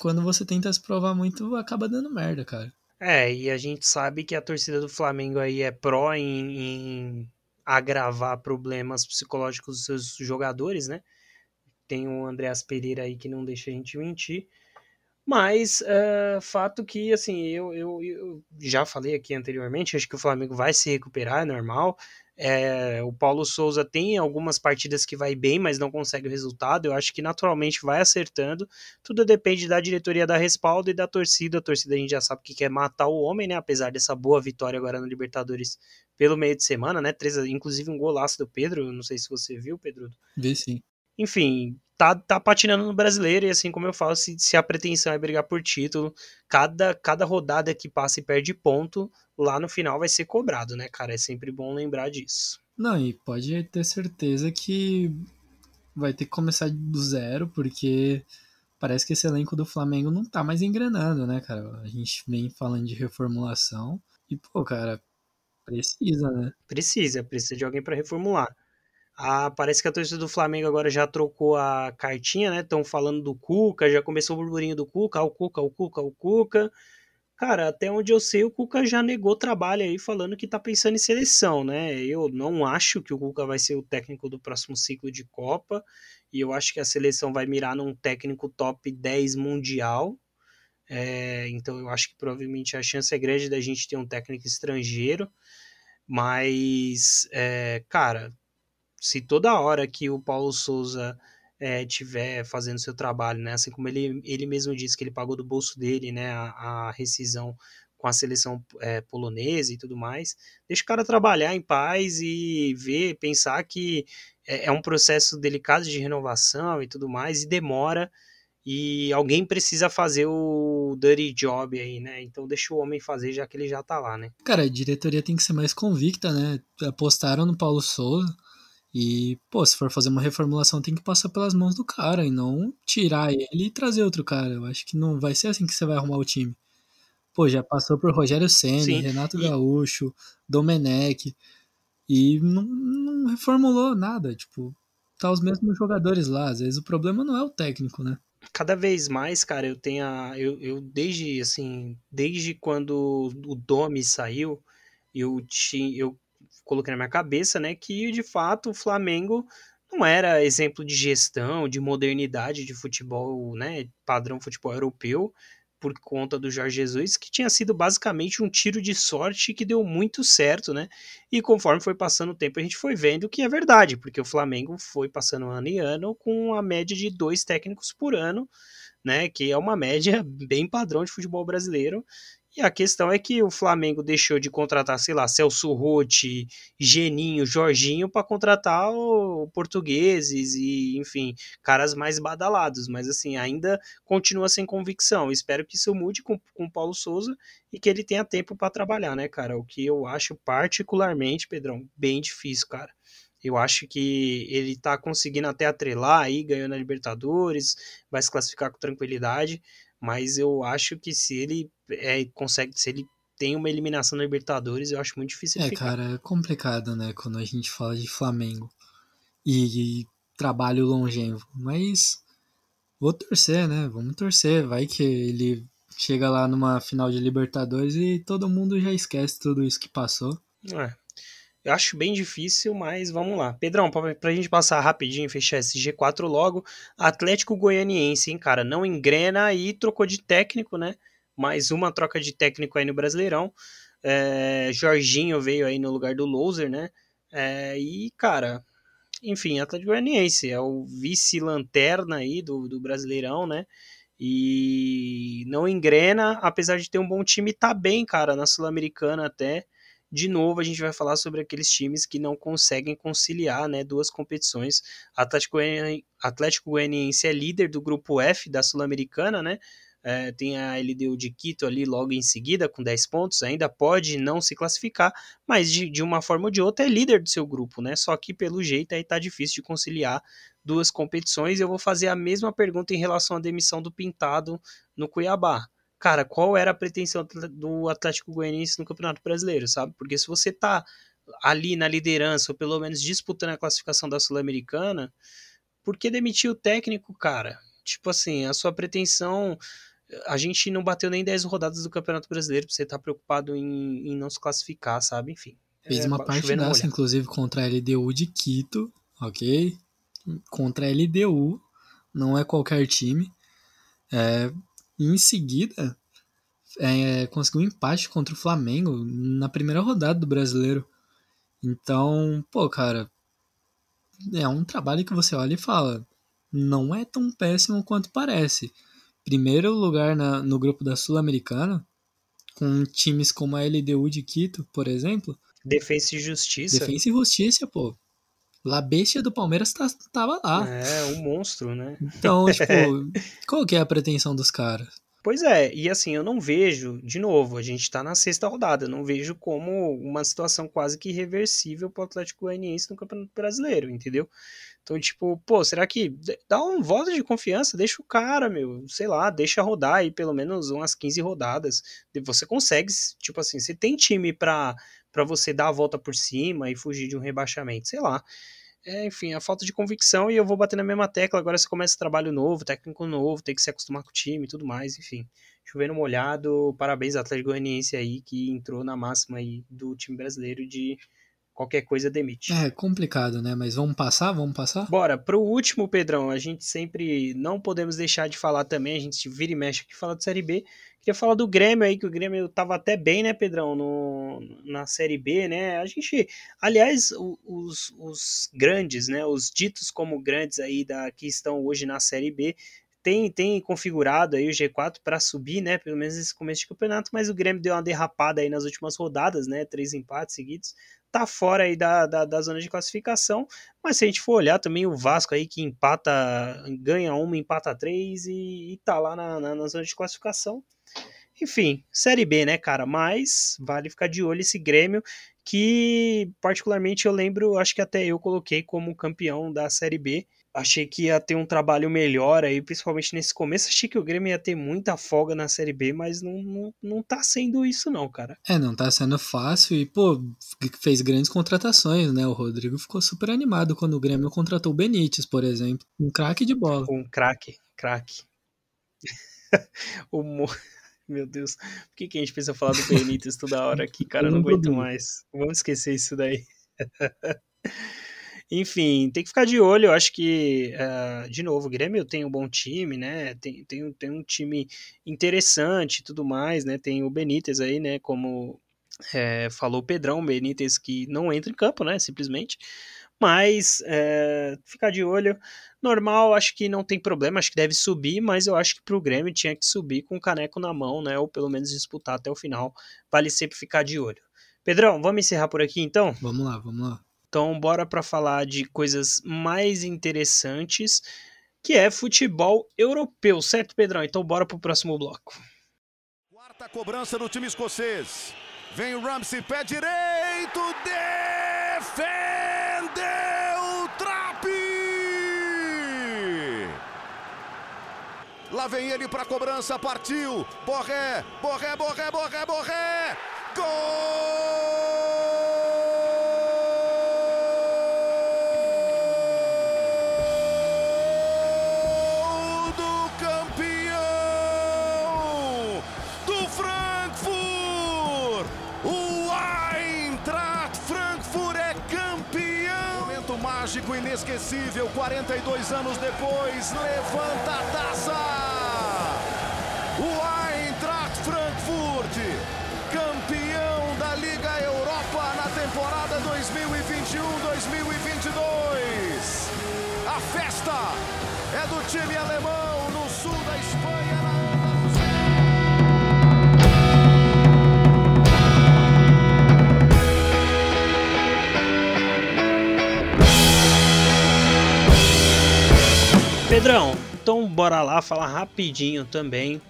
quando você tenta se provar muito, acaba dando merda, cara.
É, e a gente sabe que a torcida do Flamengo aí é pró em, em agravar problemas psicológicos dos seus jogadores, né? Tem o Andreas Pereira aí que não deixa a gente mentir. Mas, uh, fato que, assim, eu, eu, eu, já falei aqui anteriormente, acho que o Flamengo vai se recuperar, é normal. É, o Paulo Souza tem algumas partidas que vai bem, mas não consegue o resultado. Eu acho que naturalmente vai acertando. Tudo depende da diretoria da respaldo e da torcida. A torcida a gente já sabe que quer matar o homem, né? Apesar dessa boa vitória agora no Libertadores pelo meio de semana, né? Três, inclusive um golaço do Pedro. Não sei se você viu, Pedro.
Vi sim.
Enfim, tá, tá patinando no brasileiro, e assim como eu falo, se, se a pretensão é brigar por título, cada, cada rodada que passa e perde ponto, lá no final vai ser cobrado, né, cara? É sempre bom lembrar disso.
Não, e pode ter certeza que vai ter que começar do zero, porque parece que esse elenco do Flamengo não tá mais engrenando, né, cara? A gente vem falando de reformulação e, pô, cara, precisa, né?
Precisa, precisa de alguém para reformular. Ah, parece que a torcida do Flamengo agora já trocou a cartinha, né? Estão falando do Cuca, já começou o burburinho do Cuca, o Cuca, o Cuca, o Cuca. Cara, até onde eu sei, o Cuca já negou trabalho aí, falando que tá pensando em seleção, né? Eu não acho que o Cuca vai ser o técnico do próximo ciclo de Copa, e eu acho que a seleção vai mirar num técnico top 10 mundial. É, então eu acho que provavelmente a chance é grande da gente ter um técnico estrangeiro. Mas, é, cara, se toda hora que o Paulo Souza é, tiver fazendo seu trabalho, né? Assim como ele, ele mesmo disse que ele pagou do bolso dele, né? A, a rescisão com a seleção é, polonesa e tudo mais. Deixa o cara trabalhar em paz e ver, pensar que é, é um processo delicado de renovação e tudo mais, e demora, e alguém precisa fazer o dirty job aí, né? Então deixa o homem fazer, já que ele já tá lá, né?
Cara, a diretoria tem que ser mais convicta, né? Apostaram no Paulo Souza, e, pô, se for fazer uma reformulação, tem que passar pelas mãos do cara e não tirar ele e trazer outro cara. Eu acho que não vai ser assim que você vai arrumar o time. Pô, já passou por Rogério Senna, Renato. Gaúcho, Domenech e não, não reformulou nada. Tipo, tá os mesmos jogadores lá. Às vezes o problema não é o técnico, né?
Cada vez mais, cara, eu tenho a, eu, eu desde assim, desde quando o Domi saiu, eu tinha eu coloquei na minha cabeça, né, que de fato o Flamengo não era exemplo de gestão, de modernidade de futebol, né, padrão futebol europeu, por conta do Jorge Jesus, que tinha sido basicamente um tiro de sorte que deu muito certo, né? E conforme foi passando o tempo, a gente foi vendo que é verdade, porque o Flamengo foi passando ano e ano com a média de dois técnicos por ano, né? Que é uma média bem padrão de futebol brasileiro. E a questão é que o Flamengo deixou de contratar, sei lá, Celso Rotti, Geninho, Jorginho para contratar o portugueses e, enfim, caras mais badalados. Mas, assim, ainda continua sem convicção. Espero que isso mude com o Paulo Souza e que ele tenha tempo para trabalhar, né, cara? O que eu acho particularmente, Pedrão, bem difícil, cara. Eu acho que ele tá conseguindo até atrelar aí, ganhando a Libertadores, vai se classificar com tranquilidade, mas eu acho que se ele é, consegue, se ele tem uma eliminação na Libertadores, eu acho muito difícil
É, cara, é complicado, né, quando a gente fala de Flamengo e, e trabalho longevo, mas vou torcer, né, vamos torcer, vai que ele chega lá numa final de Libertadores e todo mundo já esquece tudo isso que passou.
É, eu acho bem difícil, mas vamos lá. Pedrão, pra, pra gente passar rapidinho fechar esse G4 logo, Atlético Goianiense, hein, cara, não engrena e trocou de técnico, né? Mais uma troca de técnico aí no Brasileirão. É, Jorginho veio aí no lugar do Loser, né? É, e, cara, enfim, Atlético Goianiense é o vice-lanterna aí do, do Brasileirão, né? E não engrena, apesar de ter um bom time, tá bem, cara, na Sul-Americana até. De novo a gente vai falar sobre aqueles times que não conseguem conciliar né, duas competições. Atlético, Atlético Goianiense é líder do grupo F da Sul-Americana, né? É, tem a LDU de Quito ali logo em seguida, com 10 pontos, ainda pode não se classificar, mas de, de uma forma ou de outra é líder do seu grupo, né? Só que pelo jeito aí tá difícil de conciliar duas competições. Eu vou fazer a mesma pergunta em relação à demissão do Pintado no Cuiabá. Cara, qual era a pretensão do Atlético Goianiense no Campeonato Brasileiro, sabe? Porque se você tá ali na liderança, ou pelo menos disputando a classificação da Sul-Americana, por que demitir o técnico, cara? Tipo assim, a sua pretensão a gente não bateu nem 10 rodadas do Campeonato Brasileiro pra você estar tá preocupado em, em, não se classificar, sabe? Enfim.
Fez é, uma partidaça, inclusive, contra a LDU de Quito, ok? Contra a LDU, não é qualquer time. É, e em seguida, é, conseguiu um empate contra o Flamengo na primeira rodada do Brasileiro. Então, pô, cara, é um trabalho que você olha e fala, não é tão péssimo quanto parece primeiro lugar na, no grupo da Sul-Americana, com times como a LDU de Quito, por exemplo.
Defesa e Justiça.
Defesa e Justiça, pô. La Bestia do Palmeiras tá, tava lá.
É, um monstro, né?
Então, tipo, qual que é a pretensão dos caras?
Pois é, e assim, eu não vejo, de novo, a gente tá na sexta rodada, eu não vejo como uma situação quase que irreversível pro Atlético Goianiense no Campeonato Brasileiro, entendeu? Então, tipo, pô, será que dá um voto de confiança, deixa o cara, meu, sei lá, deixa rodar aí pelo menos umas 15 rodadas. Você consegue, tipo assim, você tem time pra, pra você dar a volta por cima e fugir de um rebaixamento, sei lá. É, enfim, a falta de convicção e eu vou bater na mesma tecla. Agora você começa trabalho novo, técnico novo, tem que se acostumar com o time e tudo mais, enfim. Chovendo molhado, parabéns Atlético Goianiense aí que entrou na máxima aí do time brasileiro de qualquer coisa demite.
É complicado, né? Mas vamos passar? Vamos passar?
Bora, pro último, Pedrão. A gente sempre não podemos deixar de falar também, a gente vira e mexe aqui fala de Série B. Queria falar do Grêmio aí, que o Grêmio tava até bem, né, Pedrão, no, na Série B, né? A gente, aliás, os, os grandes, né, os ditos como grandes aí da, que estão hoje na Série B, tem, tem configurado aí o G4 para subir, né? Pelo menos nesse começo de campeonato, mas o Grêmio deu uma derrapada aí nas últimas rodadas, né? Três empates seguidos tá fora aí da, da, da, zona de classificação, mas se a gente for olhar também o Vasco aí que empata, ganha uma, empata três e, e tá lá na, na, na, zona de classificação. Enfim, Série B, né, cara? Mas vale ficar de olho esse Grêmio, que particularmente eu lembro, acho que até eu coloquei como campeão da Série B, Achei que ia ter um trabalho melhor aí, principalmente nesse começo. Achei que o Grêmio ia ter muita folga na Série B, mas não, não, não tá sendo isso, não, cara.
É, não tá sendo fácil e, pô, fez grandes contratações, né? O Rodrigo ficou super animado quando o Grêmio contratou o Benítez, por exemplo. Um craque de bola.
Um craque, craque. o Mo... Meu Deus, por que, que a gente precisa falar do Benítez toda hora aqui, cara? Eu não aguento mais. Vamos esquecer isso daí. Enfim, tem que ficar de olho. Eu acho que, uh, de novo, o Grêmio tem um bom time, né? Tem, tem, tem um time interessante e tudo mais, né? Tem o Benítez aí, né? Como é, falou o Pedrão, Benítez que não entra em campo, né? Simplesmente. Mas é, ficar de olho. Normal, acho que não tem problema, acho que deve subir, mas eu acho que pro Grêmio tinha que subir com o caneco na mão, né? Ou pelo menos disputar até o final. Vale sempre ficar de olho. Pedrão, vamos encerrar por aqui então?
Vamos lá, vamos lá.
Então, bora para falar de coisas mais interessantes, que é futebol europeu, certo, Pedrão? Então, bora pro próximo bloco.
Quarta cobrança do time escocês. Vem o Ramsey, pé direito, defendeu, trape! Lá vem ele para cobrança, partiu. Borré, Borré, Borré, Borré, Borré. Gol! Inesquecível, 42 anos depois, levanta a taça! O Eintracht Frankfurt, campeão da Liga Europa na temporada 2021-2022. A festa é do time alemão no sul da Espanha. Na...
Pedrão, então bora lá falar rapidinho também.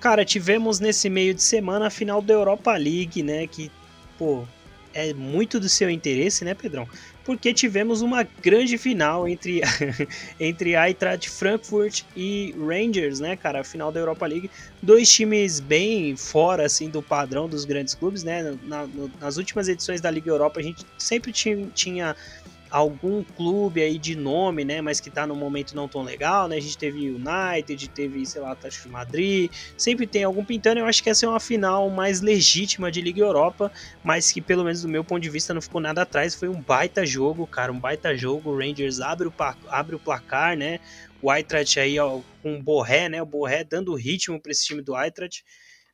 Cara, tivemos nesse meio de semana a final da Europa League, né? Que, pô, é muito do seu interesse, né, Pedrão? Porque tivemos uma grande final entre, entre Eintracht Frankfurt e Rangers, né, cara? A final da Europa League. Dois times bem fora, assim, do padrão dos grandes clubes, né? Na, nas últimas edições da Liga Europa, a gente sempre tinha algum clube aí de nome, né, mas que tá no momento não tão legal, né? A gente teve United, teve, sei lá, Atlético de Madrid, sempre tem algum pintando. Eu acho que essa é uma final mais legítima de Liga Europa, mas que pelo menos do meu ponto de vista não ficou nada atrás. Foi um baita jogo, cara, um baita jogo. O Rangers abre o, abre o placar, né? O Eintracht aí ó, com o Borré, né? O Borré dando ritmo para esse time do Eintracht.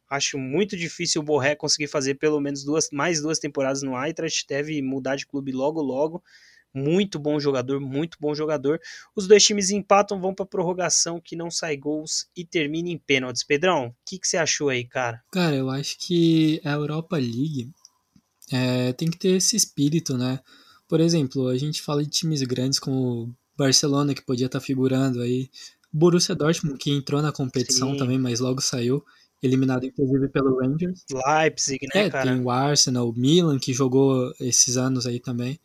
Acho muito difícil o Borré conseguir fazer pelo menos duas, mais duas temporadas no Eintracht. Deve mudar de clube logo, logo. Muito bom jogador, muito bom jogador. Os dois times empatam, vão para prorrogação, que não sai gols e termina em pênaltis. Pedrão, o que, que você achou aí, cara?
Cara, eu acho que a Europa League é, tem que ter esse espírito, né? Por exemplo, a gente fala de times grandes como Barcelona, que podia estar tá figurando aí. Borussia Dortmund, que entrou na competição Sim. também, mas logo saiu eliminado inclusive pelo Rangers.
Leipzig, né,
é,
cara?
Tem o Arsenal, o Milan, que jogou esses anos aí também.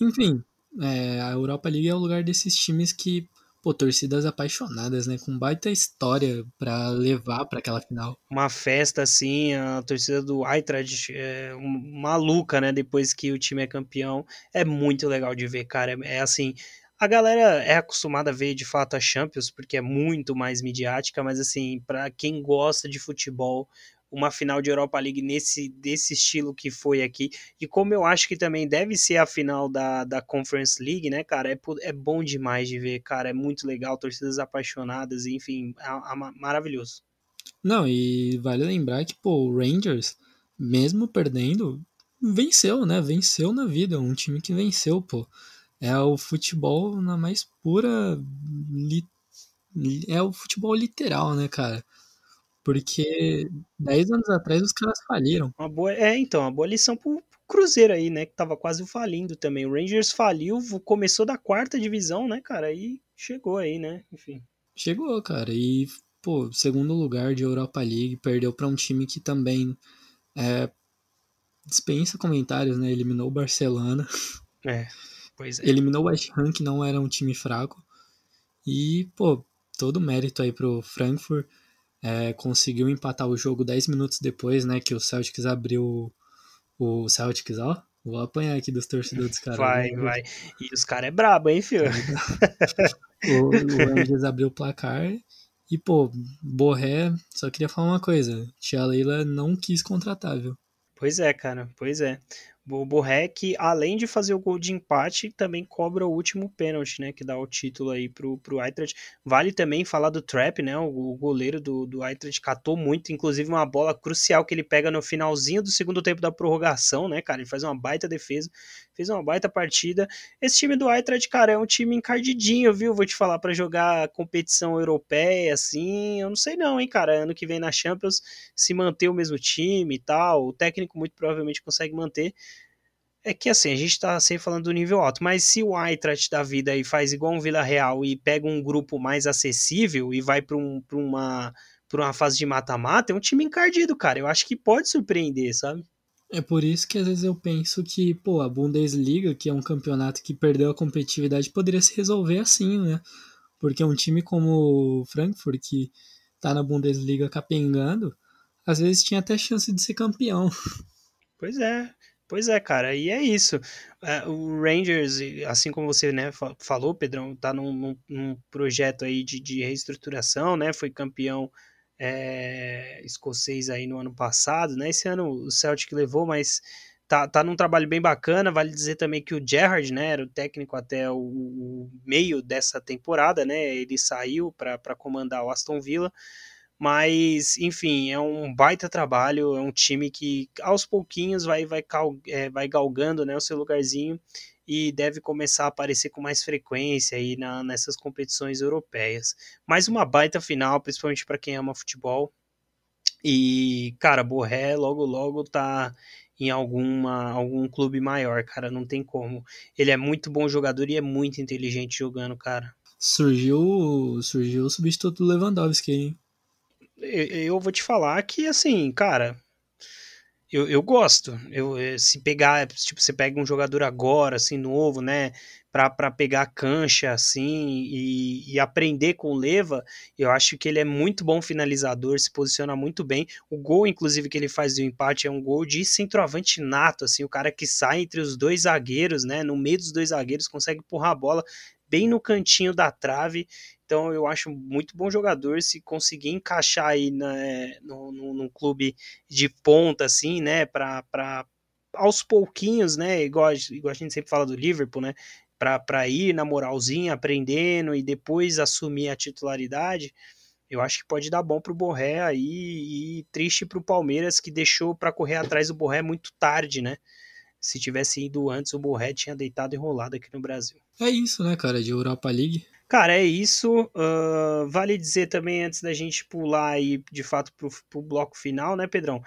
Enfim, é, a Europa League é o lugar desses times que, pô, torcidas apaixonadas, né? Com baita história para levar para aquela final.
Uma festa assim, a torcida do Eintracht é maluca, né? Depois que o time é campeão. É muito legal de ver, cara. É, é assim, a galera é acostumada a ver de fato a Champions porque é muito mais midiática, mas assim, para quem gosta de futebol, uma final de Europa League nesse desse estilo que foi aqui. E como eu acho que também deve ser a final da, da Conference League, né, cara? É, é bom demais de ver, cara. É muito legal, torcidas apaixonadas, enfim, é, é maravilhoso.
Não, e vale lembrar que, pô, o Rangers, mesmo perdendo, venceu, né? Venceu na vida. Um time que venceu, pô. É o futebol na mais pura. Li, é o futebol literal, né, cara? Porque 10 anos atrás os caras faliram.
Uma boa, é, então, uma boa lição pro Cruzeiro aí, né? Que tava quase falindo também. O Rangers faliu, começou da quarta divisão, né, cara? E chegou aí, né? Enfim.
Chegou, cara. E, pô, segundo lugar de Europa League, perdeu para um time que também é, dispensa comentários, né? Eliminou o Barcelona.
É, pois é.
Eliminou o West Ham, que não era um time fraco. E, pô, todo mérito aí pro Frankfurt é, conseguiu empatar o jogo 10 minutos depois, né? Que o Celtics abriu o Celtics, ó. Vou apanhar aqui dos torcedores, cara.
Vai, vai. E os caras é brabo, hein, filho?
o, o abriu o placar e, pô, Borré, só queria falar uma coisa. Tia Leila não quis contratar, viu?
Pois é, cara, pois é. O Borré, que além de fazer o gol de empate, também cobra o último pênalti, né? Que dá o título aí pro, pro Eintracht. Vale também falar do Trap, né? O, o goleiro do, do Eintracht catou muito, inclusive uma bola crucial que ele pega no finalzinho do segundo tempo da prorrogação, né, cara? Ele faz uma baita defesa, fez uma baita partida. Esse time do Eintracht, cara, é um time encardidinho, viu? Vou te falar, para jogar competição europeia, assim, eu não sei não, hein, cara. Ano que vem na Champions, se manter o mesmo time e tal, o técnico muito provavelmente consegue manter é que assim, a gente tá sempre falando do nível alto, mas se o Eintracht da vida aí faz igual um Vila Real e pega um grupo mais acessível e vai para um, uma, pra uma fase de mata-mata, é um time encardido, cara. Eu acho que pode surpreender, sabe?
É por isso que às vezes eu penso que, pô, a Bundesliga, que é um campeonato que perdeu a competitividade, poderia se resolver assim, né? Porque um time como o Frankfurt, que tá na Bundesliga capengando, às vezes tinha até chance de ser campeão.
Pois é. Pois é, cara, e é isso. É, o Rangers, assim como você né, falou, Pedrão, tá num, num, projeto aí de, de, reestruturação, né? Foi campeão é, escocês aí no ano passado, né? Esse ano o Celtic levou, mas tá, tá num trabalho bem bacana. Vale dizer também que o Gerrard, né, era o técnico até o, o meio dessa temporada, né? Ele saiu para comandar o Aston Villa. Mas, enfim, é um baita trabalho, é um time que aos pouquinhos vai, vai, cal, é, vai galgando né, o seu lugarzinho e deve começar a aparecer com mais frequência aí na, nessas competições europeias. Mais uma baita final, principalmente para quem ama futebol. E, cara, Borré logo logo tá em alguma, algum clube maior, cara. Não tem como. Ele é muito bom jogador e é muito inteligente jogando, cara.
Surgiu, surgiu o substituto do Lewandowski, hein?
Eu, eu vou te falar que, assim, cara, eu, eu gosto. Eu, eh, se pegar, tipo, você pega um jogador agora, assim, novo, né? para pegar cancha assim e, e, aprender com o Leva, eu acho que ele é muito bom finalizador, se posiciona muito bem. O gol, inclusive, que ele faz do empate é um gol de centroavante nato, assim, o cara que sai entre os dois zagueiros, né? No meio dos dois zagueiros, consegue empurrar a bola bem no cantinho da trave. Então eu acho muito bom jogador se conseguir encaixar aí né, no, no, num clube de ponta, assim, né? Para aos pouquinhos, né? Igual, igual a gente sempre fala do Liverpool, né? para ir na moralzinha, aprendendo e depois assumir a titularidade, eu acho que pode dar bom para o Borré aí e triste para o Palmeiras que deixou para correr atrás do Borré muito tarde, né? Se tivesse ido antes, o Borré tinha deitado enrolado aqui no Brasil.
É isso, né, cara, de Europa League.
Cara, é isso. Uh, vale dizer também, antes da gente pular aí de fato para o bloco final, né, Pedrão?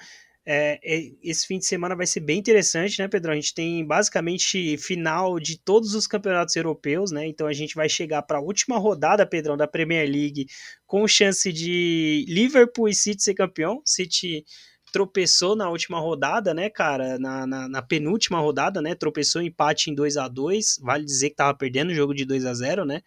É, é, esse fim de semana vai ser bem interessante, né, Pedro? A gente tem basicamente final de todos os campeonatos europeus, né? Então a gente vai chegar para a última rodada, Pedrão, da Premier League, com chance de Liverpool e City ser campeão. City tropeçou na última rodada, né, cara? Na, na, na penúltima rodada, né? Tropeçou empate em 2 a 2 Vale dizer que tava perdendo o jogo de 2 a 0 né?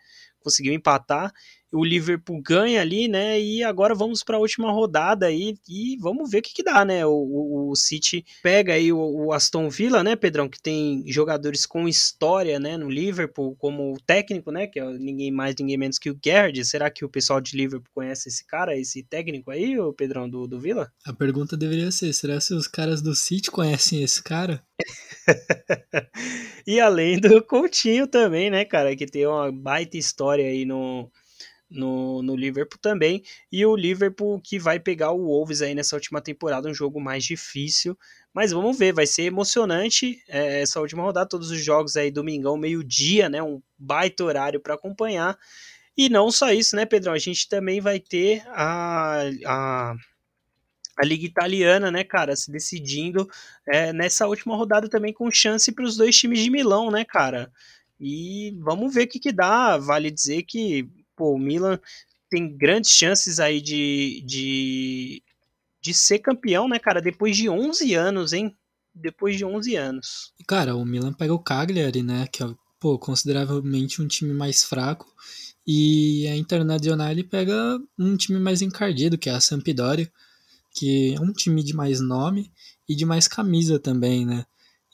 Conseguiu empatar o Liverpool ganha ali, né? E agora vamos para a última rodada aí e vamos ver o que, que dá, né? O, o, o City pega aí o, o, Aston Villa, né, Pedrão, que tem jogadores com história, né, no Liverpool como técnico, né, que é ninguém mais, ninguém menos que o Gerrard. Será que o pessoal de Liverpool conhece esse cara, esse técnico aí, o Pedrão do, do Villa?
A pergunta deveria ser: será que os caras do City conhecem esse cara?
e além do Coutinho também, né, cara, que tem uma baita história aí no no, no Liverpool também. E o Liverpool que vai pegar o Wolves aí nessa última temporada, um jogo mais difícil. Mas vamos ver, vai ser emocionante é, essa última rodada. Todos os jogos aí, domingão, meio-dia, né? Um baita horário para acompanhar. E não só isso, né, Pedrão? A gente também vai ter a, a, a Liga Italiana, né, cara, se decidindo é, nessa última rodada também com chance para os dois times de Milão, né, cara? E vamos ver o que, que dá. Vale dizer que pô, o Milan tem grandes chances aí de, de, de ser campeão, né, cara? Depois de 11 anos, hein? Depois de 11 anos.
Cara, o Milan pega o Cagliari, né? Que é, pô, consideravelmente um time mais fraco. E a Internazionale pega um time mais encardido, que é a Sampdoria, que é um time de mais nome e de mais camisa também, né?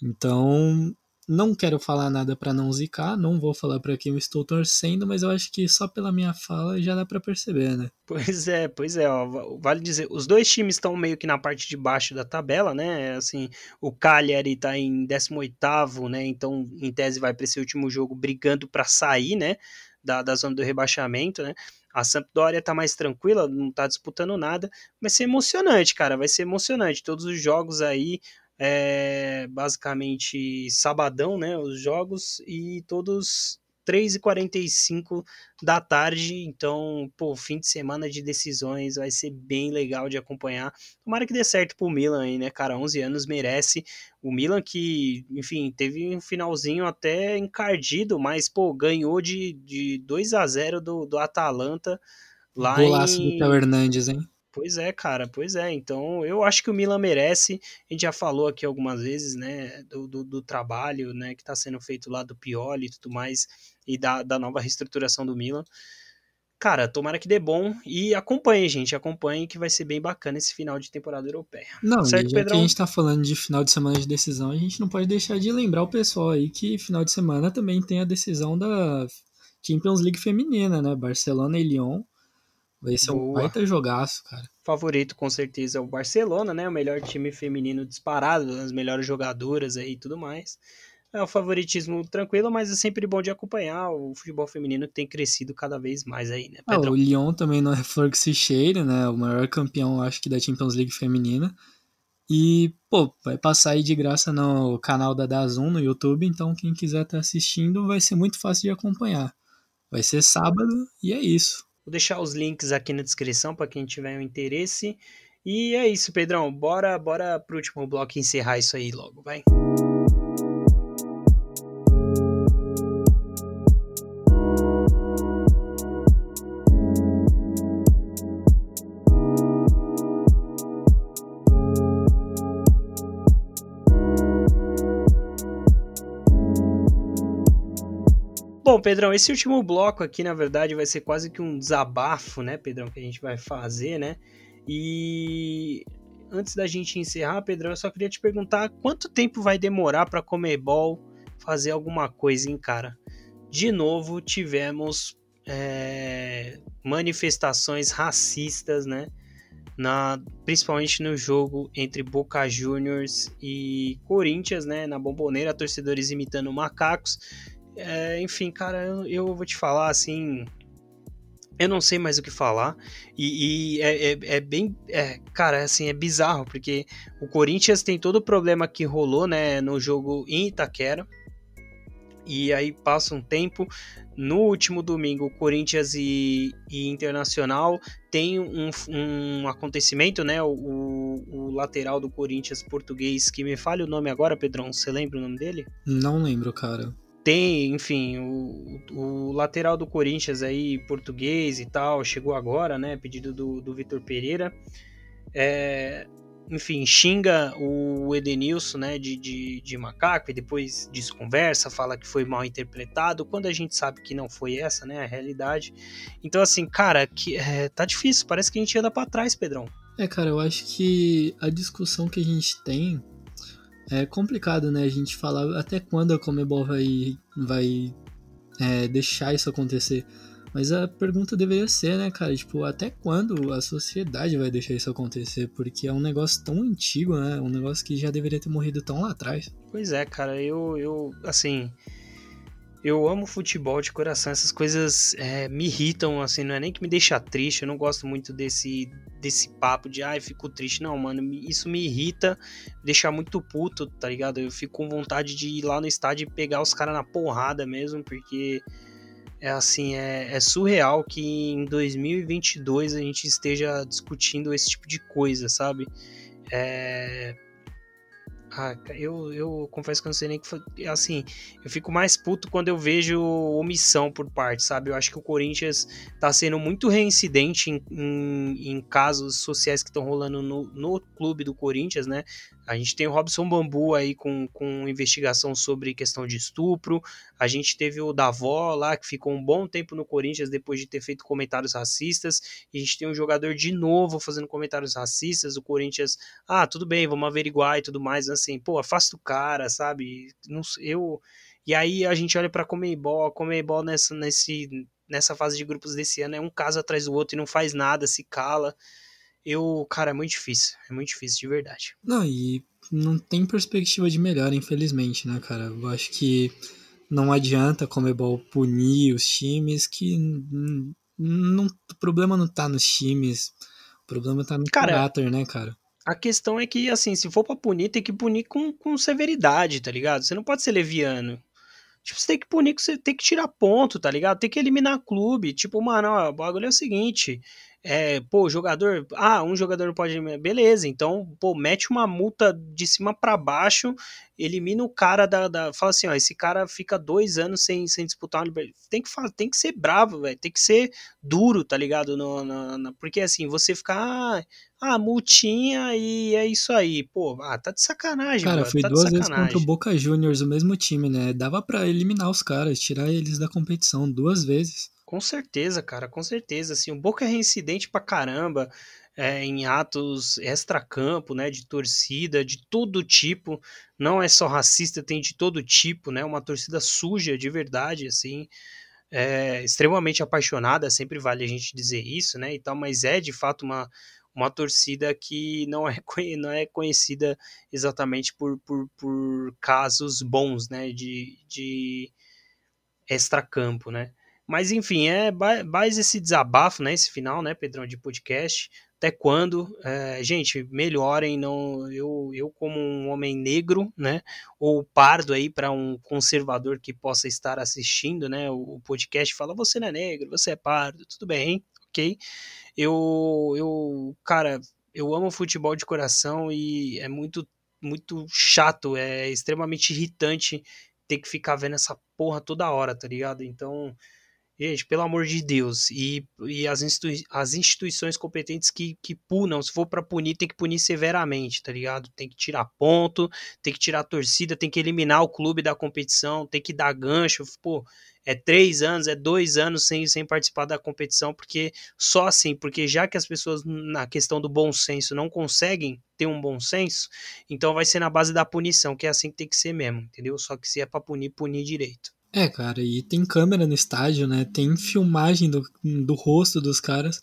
Então, não quero falar nada para não zicar, não vou falar para quem eu estou torcendo, mas eu acho que só pela minha fala já dá para perceber, né?
Pois é, pois é, ó, vale dizer, os dois times estão meio que na parte de baixo da tabela, né? Assim, o Cagliari tá em 18º, né? Então, em tese vai para esse último jogo brigando para sair, né? Da, da zona do rebaixamento, né? A Sampdoria tá mais tranquila, não tá disputando nada. Vai ser emocionante, cara. Vai ser emocionante. Todos os jogos aí, é, basicamente sabadão, né, os jogos, e todos 3h45 da tarde, então, pô, fim de semana de decisões vai ser bem legal de acompanhar. Tomara que dê certo pro Milan aí, né, cara, 11 anos merece. O Milan que, enfim, teve um finalzinho até encardido, mas, pô, ganhou de, de 2 a 0 do, do Atalanta lá
Golaço
em...
do Theo Hernandes, hein?
Pois é, cara, pois é. Então, eu acho que o Milan merece. A gente já falou aqui algumas vezes, né, do, do, do trabalho, né, que está sendo feito lá do Pioli e tudo mais, e da, da nova reestruturação do Milan. Cara, tomara que dê bom e acompanhe, gente, acompanhe que vai ser bem bacana esse final de temporada europeia.
Não, certo, já Pedrão? que a gente tá falando de final de semana de decisão, a gente não pode deixar de lembrar o pessoal aí que final de semana também tem a decisão da Champions League feminina, né? Barcelona e Lyon Vai ser um baita jogaço, cara.
Favorito com certeza é o Barcelona, né? O melhor time feminino disparado, as melhores jogadoras aí e tudo mais. É um favoritismo tranquilo, mas é sempre bom de acompanhar. O futebol feminino tem crescido cada vez mais aí, né?
Ah, o Lyon também não é flor que se cheire, né? O maior campeão, acho que, da Champions League feminina. E, pô, vai passar aí de graça no canal da Dazun no YouTube, então quem quiser estar tá assistindo vai ser muito fácil de acompanhar. Vai ser sábado e é isso.
Vou deixar os links aqui na descrição para quem tiver um interesse. E é isso, Pedrão. Bora, bora pro último bloco encerrar isso aí logo, vai. Bom, Pedrão, esse último bloco aqui, na verdade, vai ser quase que um desabafo, né, Pedrão, que a gente vai fazer, né? E antes da gente encerrar, Pedrão, eu só queria te perguntar quanto tempo vai demorar para Comebol fazer alguma coisa, hein, cara? De novo, tivemos é, manifestações racistas, né? Na, principalmente no jogo entre Boca Juniors e Corinthians, né? Na bomboneira, torcedores imitando macacos. É, enfim, cara, eu, eu, vou te falar assim. Eu não sei mais o que falar. E, e é, é, é, bem. É, cara, assim, é bizarro, porque o Corinthians tem todo o problema que rolou, né, no jogo em Itaquera. E aí passa um tempo. No último domingo, Corinthians e, e Internacional tem um, um acontecimento, né? O, o, lateral do Corinthians português, que me fale o nome agora, Pedrão. Você lembra o nome dele?
Não lembro, cara
tem, enfim, o, o, lateral do Corinthians aí, português e tal, chegou agora, né? Pedido do, do Vitor Pereira. É, enfim, xinga o Edenilson, né, de, de, de, macaco e depois desconversa, fala que foi mal interpretado, quando a gente sabe que não foi essa, né, a realidade. Então, assim, cara, que, é, tá difícil, parece que a gente anda para trás, Pedrão.
É, cara, eu acho que a discussão que a gente tem é complicado, né? A gente falar até quando a Comebol vai, vai é, deixar isso acontecer. Mas a pergunta deveria ser, né, cara? Tipo, até quando a sociedade vai deixar isso acontecer? Porque é um negócio tão antigo, né? Um negócio que já deveria ter morrido tão lá atrás.
Pois é, cara. Eu, eu assim, eu amo futebol de coração, essas coisas é, me irritam, assim, não é nem que me deixa triste, eu não gosto muito desse, desse papo de, ai, fico triste, não, mano, isso me irrita, me deixa muito puto, tá ligado? Eu fico com vontade de ir lá no estádio e pegar os caras na porrada mesmo, porque é assim, é, é surreal que em 2022 a gente esteja discutindo esse tipo de coisa, sabe? É ah, eu, eu confesso que eu não sei nem que foi. Assim, eu fico mais puto quando eu vejo omissão por parte, sabe? Eu acho que o Corinthians tá sendo muito reincidente em, em, em casos sociais que estão rolando no, no clube do Corinthians, né? A gente tem o Robson Bambu aí com, com investigação sobre questão de estupro. A gente teve o Davó lá, que ficou um bom tempo no Corinthians depois de ter feito comentários racistas. E a gente tem um jogador de novo fazendo comentários racistas. O Corinthians, ah, tudo bem, vamos averiguar e tudo mais. Assim, pô, afasta o cara, sabe? Não, eu. E aí a gente olha pra Comebol, a Comebol nessa, nesse, nessa fase de grupos desse ano é um caso atrás do outro e não faz nada, se cala eu, cara, é muito difícil. É muito difícil, de verdade.
Não, e não tem perspectiva de melhor, infelizmente, né, cara? Eu acho que não adianta como é punir os times que não, o problema não tá nos times, o problema tá no cara, caráter, né, cara?
A questão é que, assim, se for pra punir, tem que punir com, com severidade, tá ligado? Você não pode ser leviano. Tipo, você tem que punir, você tem que tirar ponto, tá ligado? Tem que eliminar clube. Tipo, mano, ó, o bagulho é o seguinte: é, pô, jogador, ah, um jogador não pode, beleza, então, pô, mete uma multa de cima para baixo, elimina o cara da, da, fala assim, ó, esse cara fica dois anos sem, sem disputar uma tem que tem que ser bravo, velho, tem que ser duro, tá ligado, no, no, no, porque assim, você ficar, ah, ah, multinha e é isso aí, pô, ah, tá de sacanagem,
Cara, foi tá duas vezes contra o Boca Juniors, o mesmo time, né, dava para eliminar os caras, tirar eles da competição duas vezes.
Com certeza, cara, com certeza. Assim, o Boca é reincidente pra caramba é, em atos extra-campo, né? De torcida, de todo tipo. Não é só racista, tem de todo tipo, né? Uma torcida suja de verdade, assim. É, extremamente apaixonada, sempre vale a gente dizer isso, né? E tal, mas é de fato uma, uma torcida que não é, não é conhecida exatamente por, por, por casos bons, né? De, de extra-campo, né? Mas enfim, é mais esse desabafo, né? Esse final, né, Pedrão, de podcast. Até quando? É, gente, melhorem. Não, eu, eu como um homem negro, né, ou pardo aí para um conservador que possa estar assistindo, né, o, o podcast fala você não é negro, você é pardo, tudo bem, ok? Eu, eu, cara, eu amo futebol de coração e é muito, muito chato, é extremamente irritante ter que ficar vendo essa porra toda hora, tá ligado? Então, gente, pelo amor de Deus, e, e as, institui as instituições competentes que, que punam, se for para punir, tem que punir severamente, tá ligado? Tem que tirar ponto, tem que tirar a torcida, tem que eliminar o clube da competição, tem que dar gancho, pô é três anos, é dois anos sem, sem participar da competição, porque só assim, porque já que as pessoas na questão do bom senso não conseguem ter um bom senso, então vai ser na base da punição, que é assim que tem que ser mesmo, entendeu? Só que se é pra punir, punir direito.
É, cara, e tem câmera no estádio, né? Tem filmagem do, do rosto dos caras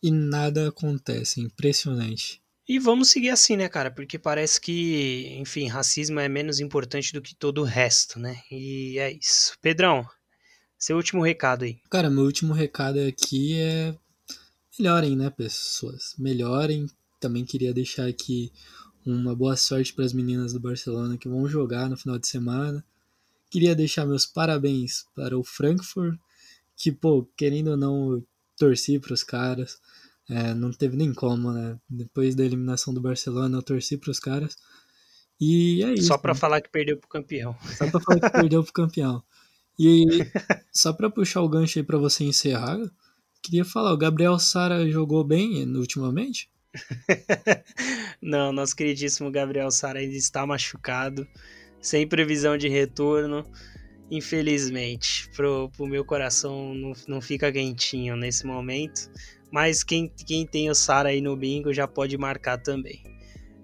e nada acontece, impressionante.
E vamos seguir assim, né, cara? Porque parece que, enfim, racismo é menos importante do que todo o resto, né? E é isso. Pedrão, seu último recado aí.
Cara, meu último recado aqui é melhorem, né, pessoas? Melhorem. Também queria deixar aqui uma boa sorte para as meninas do Barcelona que vão jogar no final de semana. Queria deixar meus parabéns para o Frankfurt, que, pô, querendo ou não, eu torci para os caras. É, não teve nem como, né? Depois da eliminação do Barcelona, eu torci para os caras. E é isso.
Só para né? falar que perdeu pro campeão.
Só para falar que perdeu pro campeão. E só para puxar o gancho aí para você encerrar, queria falar, o Gabriel Sara jogou bem ultimamente?
Não, nosso queridíssimo Gabriel Sara ainda está machucado, sem previsão de retorno. Infelizmente, pro, pro meu coração não, não fica quentinho nesse momento. Mas quem, quem tem o Sara aí no bingo já pode marcar também.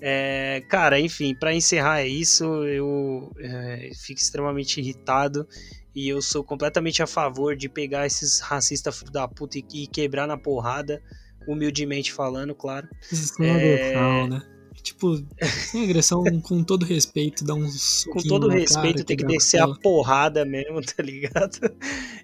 É, cara, enfim, para encerrar é isso. Eu é, fico extremamente irritado e eu sou completamente a favor de pegar esses racistas filho da puta e, e quebrar na porrada, humildemente falando, claro.
Sem é... agressão, né? Tipo, sem agressão, com todo respeito, dá um
Com todo respeito, cara, tem que descer a porrada mesmo, tá ligado?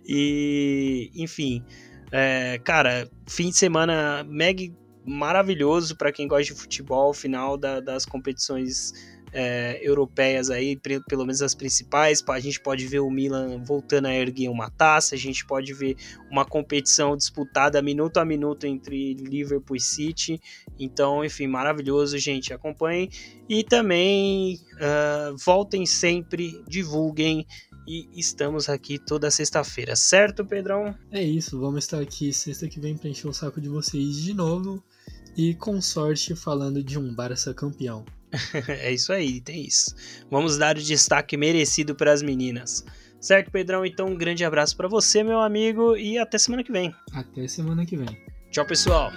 E, enfim, é, cara, fim de semana mega maravilhoso para quem gosta de futebol, final da, das competições é, europeias aí, pelo menos as principais. A gente pode ver o Milan voltando a erguer uma taça, a gente pode ver uma competição disputada minuto a minuto entre Liverpool e City. Então, enfim, maravilhoso, gente. Acompanhem e também uh, voltem sempre, divulguem. E estamos aqui toda sexta-feira, certo, Pedrão?
É isso, vamos estar aqui sexta que vem para encher o saco de vocês de novo e com sorte falando de um Barça campeão.
é isso aí, tem isso. Vamos dar o destaque merecido para as meninas. Certo, Pedrão? Então, um grande abraço para você, meu amigo, e até semana que vem.
Até semana que vem.
Tchau, pessoal.